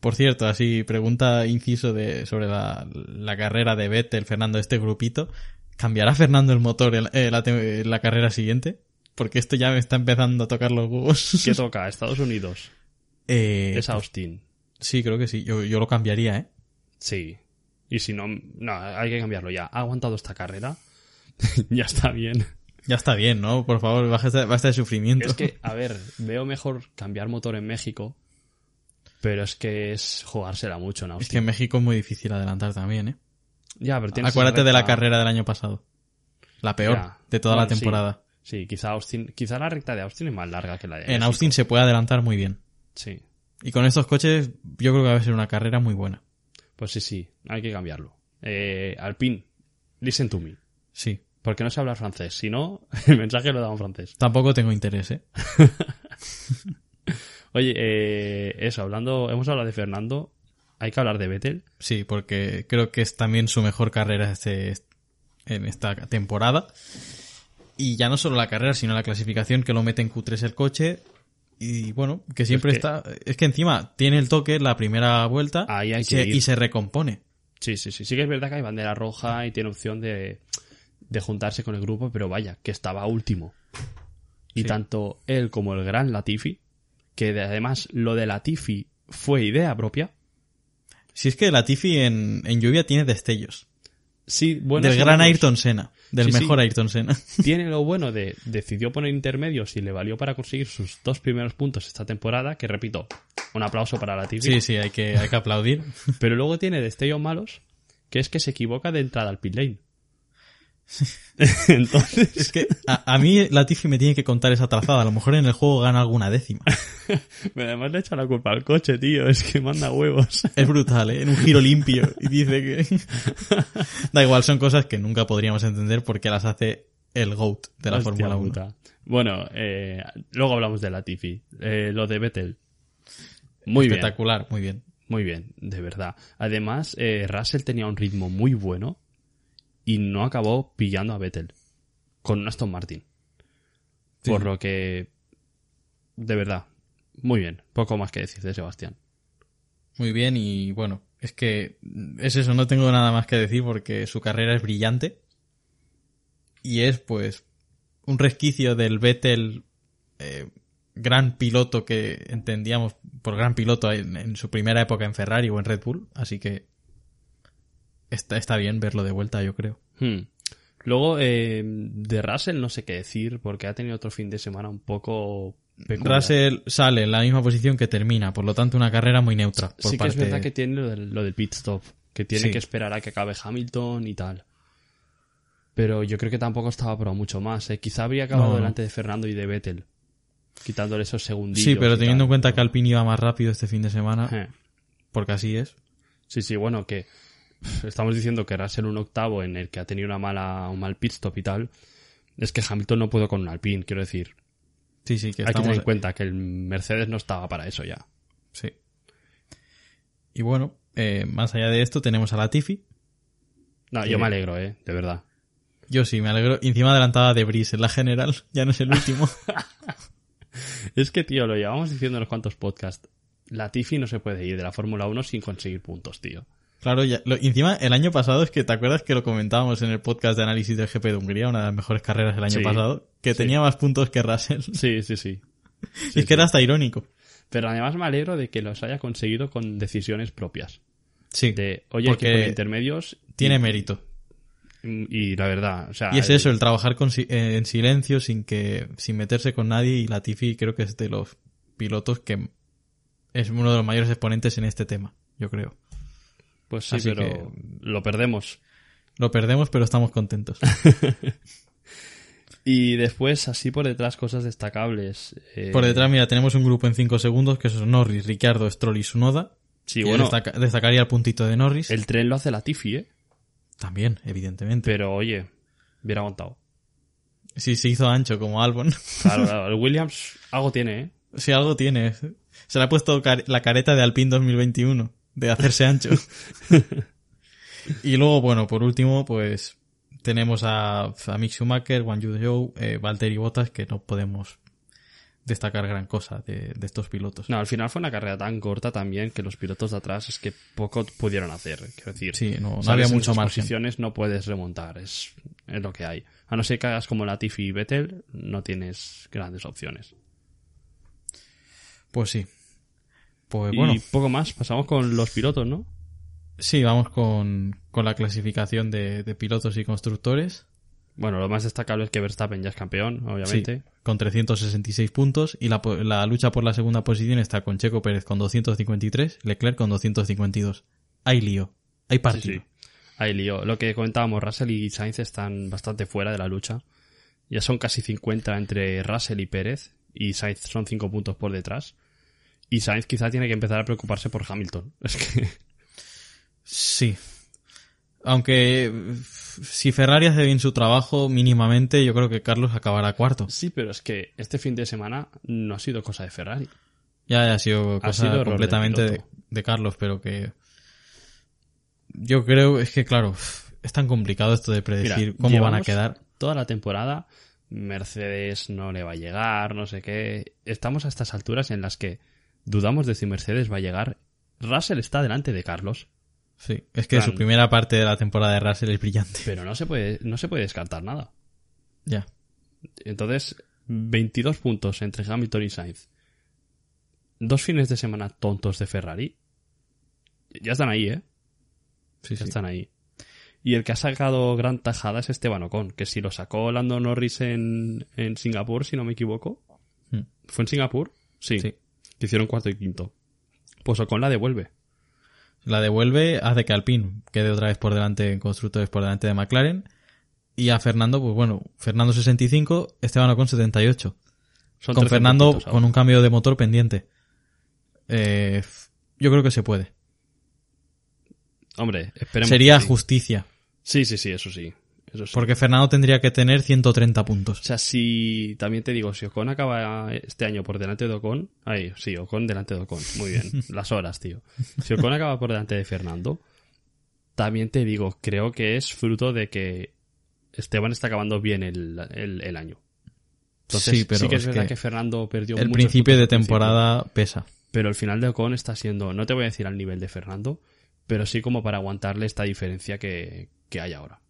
Speaker 1: Por cierto, así pregunta inciso de sobre la, la carrera de Vettel, Fernando, este grupito. ¿Cambiará Fernando el motor en, en la, en la carrera siguiente? Porque esto ya me está empezando a tocar los huevos.
Speaker 7: ¿Qué toca? Estados Unidos.
Speaker 1: Eh,
Speaker 7: Es Austin.
Speaker 1: sí, creo que sí. Yo, yo lo cambiaría, ¿eh?
Speaker 7: Sí. Y si no, no, hay que cambiarlo ya. Ha aguantado esta carrera. ya está bien.
Speaker 1: Ya está bien, ¿no? Por favor, basta, basta de sufrimiento.
Speaker 7: Es que, a ver, veo mejor cambiar motor en México. Pero es que es jugársela mucho en
Speaker 1: Es
Speaker 7: Austin.
Speaker 1: que en México es muy difícil adelantar también, ¿eh?
Speaker 7: Ya, pero tienes
Speaker 1: Acuérdate de la carrera del año pasado. La peor
Speaker 7: Ya.
Speaker 1: de toda la
Speaker 7: Bueno, sí.
Speaker 1: temporada.
Speaker 7: Sí, quizá Austin, quizá la recta de Austin es más larga que la de
Speaker 1: En
Speaker 7: México.
Speaker 1: Austin se puede adelantar muy bien.
Speaker 7: Sí.
Speaker 1: Y con estos coches, yo creo que va a ser una carrera muy buena.
Speaker 7: Pues sí, sí, hay que cambiarlo. Eh, Alpine, listen to me.
Speaker 1: Sí.
Speaker 7: Porque no sé hablar francés. Si no, el mensaje lo he dado en francés.
Speaker 1: Tampoco tengo interés, ¿eh?
Speaker 7: Oye, eh, eso, hablando, hemos hablado de Fernando. Hay que hablar de Vettel.
Speaker 1: Sí, porque creo que es también su mejor carrera este, en esta temporada. Y ya no solo la carrera, sino la clasificación que lo mete en Q3 el coche. Y bueno, que siempre
Speaker 7: que-
Speaker 1: está... Es que encima tiene el toque la primera vuelta
Speaker 7: Ahí
Speaker 1: y, se, y se recompone.
Speaker 7: Sí, sí, sí. Sí que es verdad que hay bandera roja y tiene opción de, de juntarse con el grupo, pero vaya, que estaba último. Y
Speaker 1: Sí.
Speaker 7: tanto él como el gran Latifi, que de- además lo de Latifi fue idea propia.
Speaker 1: Si es que Latifi en, en lluvia tiene destellos.
Speaker 7: Sí, bueno.
Speaker 1: del gran Ayrton Senna. Del
Speaker 7: Sí, sí.
Speaker 1: mejor Ayrton Senna.
Speaker 7: Tiene lo bueno de decidió poner intermedios y le valió para conseguir sus dos primeros puntos esta temporada, que repito, un aplauso para Latifi.
Speaker 1: Sí, sí, hay que, hay que aplaudir.
Speaker 7: Pero luego tiene destellos malos, que es que se equivoca de entrada al pit lane. Entonces,
Speaker 1: Es que a, a mí Latifi me tiene que contar esa trazada. A lo mejor en el juego gana alguna décima.
Speaker 7: además le echa la culpa al coche, tío, es que manda huevos.
Speaker 1: Es brutal, ¿eh? En un giro limpio. Y dice que... da igual, son cosas que nunca podríamos entender porque las hace el GOAT de la
Speaker 7: Hostia
Speaker 1: Fórmula 1.
Speaker 7: puta. Bueno, eh, luego hablamos de Latifi. Eh, lo de Vettel. Muy bien,
Speaker 1: Espectacular, muy bien.
Speaker 7: muy bien, de verdad. Además, eh, Russell tenía un ritmo muy bueno y no acabó pillando a Vettel con un Aston Martin.
Speaker 1: Sí.
Speaker 7: Por lo que, de verdad, muy bien. Poco más que decir de Sebastián.
Speaker 1: Muy bien y bueno, es que es eso, no tengo nada más que decir porque su carrera es brillante. Y es pues un resquicio del Vettel eh, gran piloto que entendíamos por gran piloto en, en su primera época en Ferrari o en Red Bull. Así que está, está bien verlo de vuelta, yo creo.
Speaker 7: Hmm. Luego, eh, de Russell no sé qué decir, porque ha tenido otro fin de semana un poco peculiar.
Speaker 1: Russell sale en la misma posición que termina, por lo tanto una carrera muy neutra. Por
Speaker 7: sí que
Speaker 1: parte...
Speaker 7: es verdad que tiene lo del, lo del pit stop, que tiene
Speaker 1: Sí.
Speaker 7: que esperar a que acabe Hamilton y tal. Pero yo creo que tampoco estaba por mucho más. ¿eh? Quizá habría acabado
Speaker 1: No,
Speaker 7: delante de Fernando y de Vettel, quitándole esos segundillos.
Speaker 1: Sí, pero teniendo
Speaker 7: tal.
Speaker 1: en cuenta que Alpine iba más rápido este fin de semana,
Speaker 7: Eh.
Speaker 1: porque así es.
Speaker 7: Sí, sí, bueno, que estamos diciendo que Russell un octavo en el que ha tenido una mala, un mal pit stop y tal. Es que Hamilton no pudo con un Alpine, quiero decir.
Speaker 1: Sí, sí, que
Speaker 7: Hay que tener en cuenta que el Mercedes no estaba para eso ya.
Speaker 1: Sí. Y bueno, eh, más allá de esto tenemos a Latifi.
Speaker 7: No,
Speaker 1: Sí.
Speaker 7: yo me alegro, eh, de verdad.
Speaker 1: Yo sí, me alegro. Y encima adelantada de Brice en la general. Ya no es el último.
Speaker 7: Es que, tío, lo llevamos diciendo en los cuantos podcasts. La Tiffy no se puede ir de la Fórmula 1 sin conseguir puntos, tío.
Speaker 1: Claro, ya, lo- y encima el año pasado es que te acuerdas que lo comentábamos en el podcast de análisis del GP de Hungría, una de las mejores carreras del año
Speaker 7: Sí,
Speaker 1: pasado, que
Speaker 7: sí.
Speaker 1: tenía más puntos que Russell.
Speaker 7: Sí, sí, sí.
Speaker 1: y es que era hasta irónico.
Speaker 7: Pero además me alegro de que los haya conseguido con decisiones propias.
Speaker 1: Sí.
Speaker 7: De, oye,
Speaker 1: Porque
Speaker 7: que poner intermedios.
Speaker 1: Tiene
Speaker 7: y-
Speaker 1: mérito.
Speaker 7: Y la verdad, o sea.
Speaker 1: Y es eso, el trabajar con, eh, en silencio, sin que, sin meterse con nadie, y Latifi creo que es de los pilotos que es uno de los mayores exponentes en este tema, yo creo.
Speaker 7: Pues sí,
Speaker 1: así
Speaker 7: pero
Speaker 1: que-
Speaker 7: lo perdemos.
Speaker 1: Lo perdemos, pero estamos contentos.
Speaker 7: Y después, así por detrás, cosas destacables. eh,
Speaker 1: Por detrás, mira, tenemos un grupo en 5 segundos, que son Norris, Ricciardo, Stroll y Sunoda.
Speaker 7: Sí,
Speaker 1: Y
Speaker 7: bueno,
Speaker 1: destaca- destacaría el puntito de Norris.
Speaker 7: el tren lo hace la Tiffy, ¿eh?
Speaker 1: También, evidentemente.
Speaker 7: Pero oye, hubiera aguantado.
Speaker 1: Sí, se hizo ancho como Albon.
Speaker 7: Claro, claro, el Williams algo tiene, ¿eh?
Speaker 1: si algo tiene. Se le ha puesto car- la careta de Alpine 2021, de hacerse ancho. y luego, bueno, por último, pues tenemos a, a Mick Schumacher, Juan Yu Zhou, eh, Valtteri Bottas, que no podemos destacar gran cosa de, de estos pilotos.
Speaker 7: No, al final fue una carrera tan corta también que los pilotos de atrás es que poco pudieron hacer. Quiero decir,
Speaker 1: Sí, no, había mucho margen.
Speaker 7: posiciones no puedes remontar. Es, es lo que hay. A no ser que hagas como Latifi y Vettel, no tienes grandes opciones.
Speaker 1: Pues sí. Pues bueno,
Speaker 7: Y poco más, pasamos con los pilotos, ¿no?
Speaker 1: sí, vamos con, con la clasificación de, de pilotos y constructores.
Speaker 7: Bueno, lo más destacable es que Verstappen ya es campeón, obviamente.
Speaker 1: Sí, con 366 puntos y la, lucha por la segunda posición está con Checo Pérez con 253, Leclerc con 252. Hay lío, hay partido.
Speaker 7: sí. Ahí lío. Lo que comentábamos, Russell y Sainz están bastante fuera de la lucha. Ya son casi 50 entre Russell y Pérez. Y Sainz son 5 puntos por detrás. Y Sainz quizá tiene que empezar a preocuparse por Hamilton. Es que
Speaker 1: Sí. Aunque si Ferrari hace bien su trabajo mínimamente, yo creo que Carlos acabará cuarto.
Speaker 7: sí, pero es que este fin de semana no ha sido cosa de Ferrari.
Speaker 1: Ya ha sido cosa
Speaker 7: sido
Speaker 1: completamente de, Carlos, pero que yo creo es que claro, es tan complicado esto de predecir
Speaker 7: Mira,
Speaker 1: cómo van a quedar.
Speaker 7: Toda la temporada, Mercedes no le va a llegar, no sé qué. Estamos a estas alturas en las que dudamos de si Mercedes va a llegar. Russell está delante de Carlos.
Speaker 1: Sí, es que
Speaker 7: Plan-
Speaker 1: su primera parte de la temporada de Russell es brillante.
Speaker 7: Pero no se puede, no se puede descartar nada.
Speaker 1: Ya.
Speaker 7: Entonces, 22 puntos entre Hamilton y Sainz. Dos fines de semana tontos de Ferrari. Ya están ahí, ¿eh?
Speaker 1: Sí,
Speaker 7: Ya
Speaker 1: sí.
Speaker 7: están ahí. Y el que ha sacado gran tajada es Esteban Ocon, que si lo sacó Lando Norris en, en Singapur, si no me equivoco.
Speaker 1: Hmm.
Speaker 7: ¿Fue en Singapur? Sí.
Speaker 1: Sí.
Speaker 7: Que hicieron cuarto y quinto. Pues Ocon la devuelve.
Speaker 1: La devuelve, hace que Alpine quede otra vez por delante en constructores por delante de McLaren. Y a Fernando, pues bueno, Fernando 65, Esteban Ocon 78.
Speaker 7: Son
Speaker 1: con
Speaker 7: 13
Speaker 1: Fernando con un cambio de motor pendiente. Eh, yo creo que se puede.
Speaker 7: Hombre, esperemos.
Speaker 1: Sería
Speaker 7: que sí.
Speaker 1: justicia.
Speaker 7: Sí, sí, sí, eso sí. Eso sí.
Speaker 1: Porque Fernando tendría que tener 130 puntos.
Speaker 7: O sea, si también te digo, si Ocon acaba este año por delante de Ocon, ahí, sí, Ocon delante de Ocon, muy bien, las horas, tío. Si Ocon acaba por delante de Fernando, también te digo, creo que es fruto de que Esteban está acabando bien el, el, el año. Entonces,
Speaker 1: sí, pero
Speaker 7: que es,
Speaker 1: es
Speaker 7: verdad que,
Speaker 1: que
Speaker 7: Fernando perdió
Speaker 1: el principio de
Speaker 7: principio,
Speaker 1: temporada pesa.
Speaker 7: pero el final de Ocon está siendo, no te voy a decir al nivel de Fernando, pero sí como para aguantarle esta diferencia que, que hay ahora.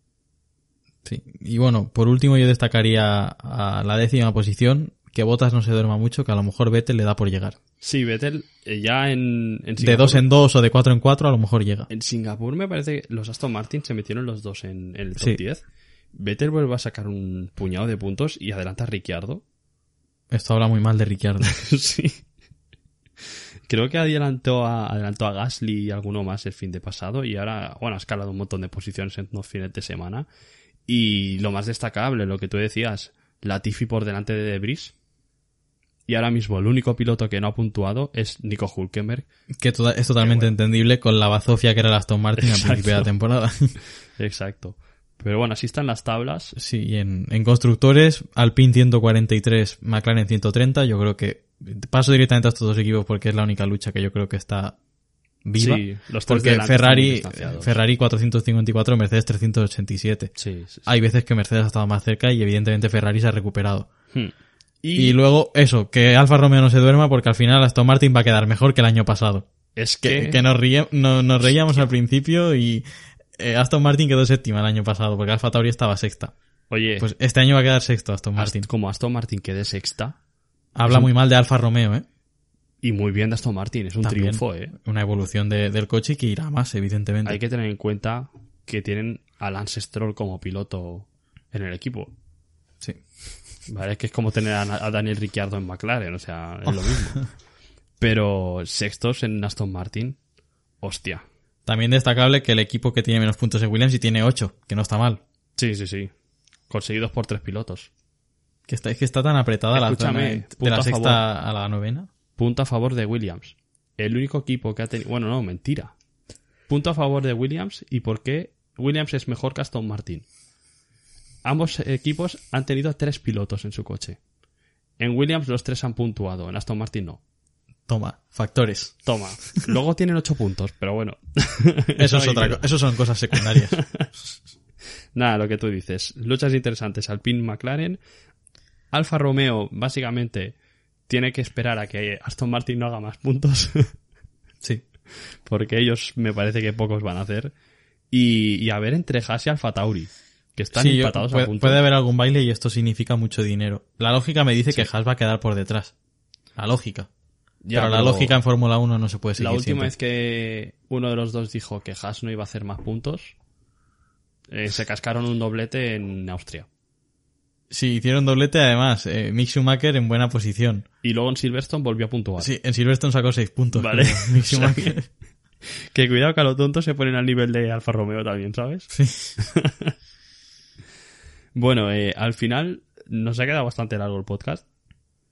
Speaker 1: Sí. Y bueno, por último yo destacaría a la décima posición que Botas no se duerma mucho, que a lo mejor Vettel le da por llegar.
Speaker 7: Sí, Vettel eh, ya en, en
Speaker 1: De dos en dos o de cuatro en cuatro a lo mejor llega.
Speaker 7: En Singapur me parece que los Aston Martin se metieron los dos en, en el top
Speaker 1: Sí.
Speaker 7: 10. Vettel vuelve a sacar un puñado de puntos y adelanta a Ricciardo.
Speaker 1: Esto habla muy mal de Ricciardo.
Speaker 7: sí. Creo que adelantó a, adelantó a Gasly y alguno más el fin de pasado y ahora, bueno, ha escalado un montón de posiciones en dos fines de semana. Y lo más destacable, lo que tú decías, Latifi por delante de Debris. Y ahora mismo el único piloto que no ha puntuado es Nico Hulkenberg.
Speaker 1: que es totalmente entendible con la bazofia que era el Aston Martin al principio de la temporada.
Speaker 7: Exacto. Pero bueno, así están las tablas.
Speaker 1: Sí, y en, en constructores, Alpine 143, McLaren 130, yo creo que paso directamente a estos dos equipos porque es la única lucha que yo creo que está viva.
Speaker 7: Sí, los
Speaker 1: porque Ferrari. Ferrari 454, Mercedes 387.
Speaker 7: Sí, sí.
Speaker 1: Hay veces que Mercedes ha estado más cerca y evidentemente Ferrari se ha recuperado.
Speaker 7: Hmm.
Speaker 1: Y, luego eso, que Alfa Romeo no se duerma porque al final Aston Martin va a quedar mejor que el año pasado.
Speaker 7: es
Speaker 1: Que,
Speaker 7: que,
Speaker 1: que nos, ríe- no- nos reíamos al principio y eh, Aston Martin quedó séptima el año pasado porque Alfa Tauri estaba sexta.
Speaker 7: oye,
Speaker 1: Pues este año va a quedar sexto Aston
Speaker 7: Ast-
Speaker 1: Martin.
Speaker 7: como Aston Martin quede sexta,
Speaker 1: Habla muy mal de Alfa Romeo, ¿eh?
Speaker 7: Y muy bien de Aston Martin, es un
Speaker 1: También.
Speaker 7: triunfo, eh.
Speaker 1: Una evolución de- del coche que irá más, evidentemente.
Speaker 7: Hay que tener en cuenta que tienen a Lance Stroll como piloto en el equipo.
Speaker 1: Sí.
Speaker 7: ¿Vale? Que es como tener a, a Daniel Ricciardo en McLaren, o sea, es lo mismo. Pero sextos en Aston Martin, hostia.
Speaker 1: También destacable que el equipo que tiene menos puntos en Williams y tiene ocho, que no está mal.
Speaker 7: Sí, sí, sí. Conseguidos por tres pilotos.
Speaker 1: Que está, es que está tan apretada la
Speaker 7: Escúchame,
Speaker 1: zona de, la
Speaker 7: a
Speaker 1: sexta a la novena.
Speaker 7: Punto a favor de Williams. El único equipo que ha tenido... Bueno, no, mentira. Punto a favor de Williams y por qué Williams es mejor que Aston Martin. Ambos equipos han tenido tres pilotos en su coche. En Williams los tres han puntuado, en Aston Martin no.
Speaker 1: Toma, factores.
Speaker 7: Toma. Luego tienen ocho puntos, pero bueno.
Speaker 1: Eso, es otra, eso son cosas secundarias.
Speaker 7: Nada, lo que tú dices. Luchas interesantes. Alpine McLaren. Alfa Romeo, básicamente, tiene que esperar a que Aston Martin no haga más puntos.
Speaker 1: sí.
Speaker 7: porque ellos me parece que pocos van a hacer. Y, y a ver entre Haas y Alfa Tauri. Que están
Speaker 1: Sí, yo-
Speaker 7: empatados
Speaker 1: puede,
Speaker 7: a punto.
Speaker 1: puede haber algún baile y esto significa mucho dinero. La lógica me dice que Haas va a quedar por detrás. La lógica.
Speaker 7: Ya,
Speaker 1: pero la
Speaker 7: pero
Speaker 1: lógica en Fórmula 1 no se puede seguir
Speaker 7: La última
Speaker 1: siempre.
Speaker 7: vez que uno de los dos dijo que Haas no iba a hacer más puntos, eh, se cascaron un doblete en Austria.
Speaker 1: Sí, hicieron doblete además. Eh, Mick Schumacher en buena posición.
Speaker 7: Y luego en Silverstone volvió a puntuar.
Speaker 1: Sí, en Silverstone sacó 6 puntos.
Speaker 7: Vale.
Speaker 1: creo, Mick
Speaker 7: O sea
Speaker 1: Schumacher.
Speaker 7: Que cuidado que a lo tonto se ponen al nivel de Alfa Romeo también, ¿sabes?
Speaker 1: Sí.
Speaker 7: Bueno, eh, al final nos ha quedado bastante largo el podcast.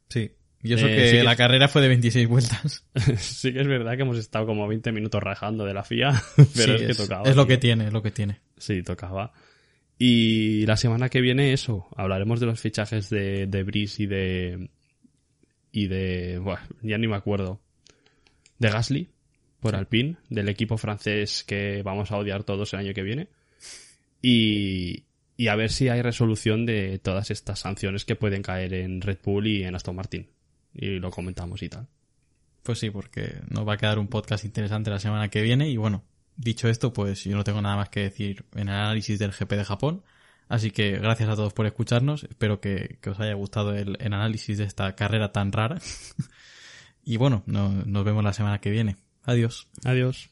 Speaker 1: Sí. Y eso
Speaker 7: Eh,
Speaker 1: que
Speaker 7: sí que-
Speaker 1: la carrera fue de 26 vueltas.
Speaker 7: sí que es verdad que hemos estado como 20 minutos rajando de la FIA, pero
Speaker 1: Sí,
Speaker 7: es que tocaba.
Speaker 1: Es lo
Speaker 7: tío.
Speaker 1: que tiene, es lo que tiene.
Speaker 7: Sí, tocaba. Y la semana que viene eso, hablaremos de los fichajes de, de Brice y de... Y de... Buah, ya ni me acuerdo. De Gasly, por Alpine, del equipo francés que vamos a odiar todos el año que viene. Y, y a ver si hay resolución de todas estas sanciones que pueden caer en Red Bull y en Aston Martin. Y lo comentamos y tal.
Speaker 1: Pues sí, porque nos va a quedar un podcast interesante la semana que viene. Y bueno, dicho esto, pues yo no tengo nada más que decir en el análisis del GP de Japón. Así que gracias a todos por escucharnos. Espero que, os haya gustado el, el análisis de esta carrera tan rara. y bueno, no- nos vemos la semana que viene. Adiós.
Speaker 7: Adiós.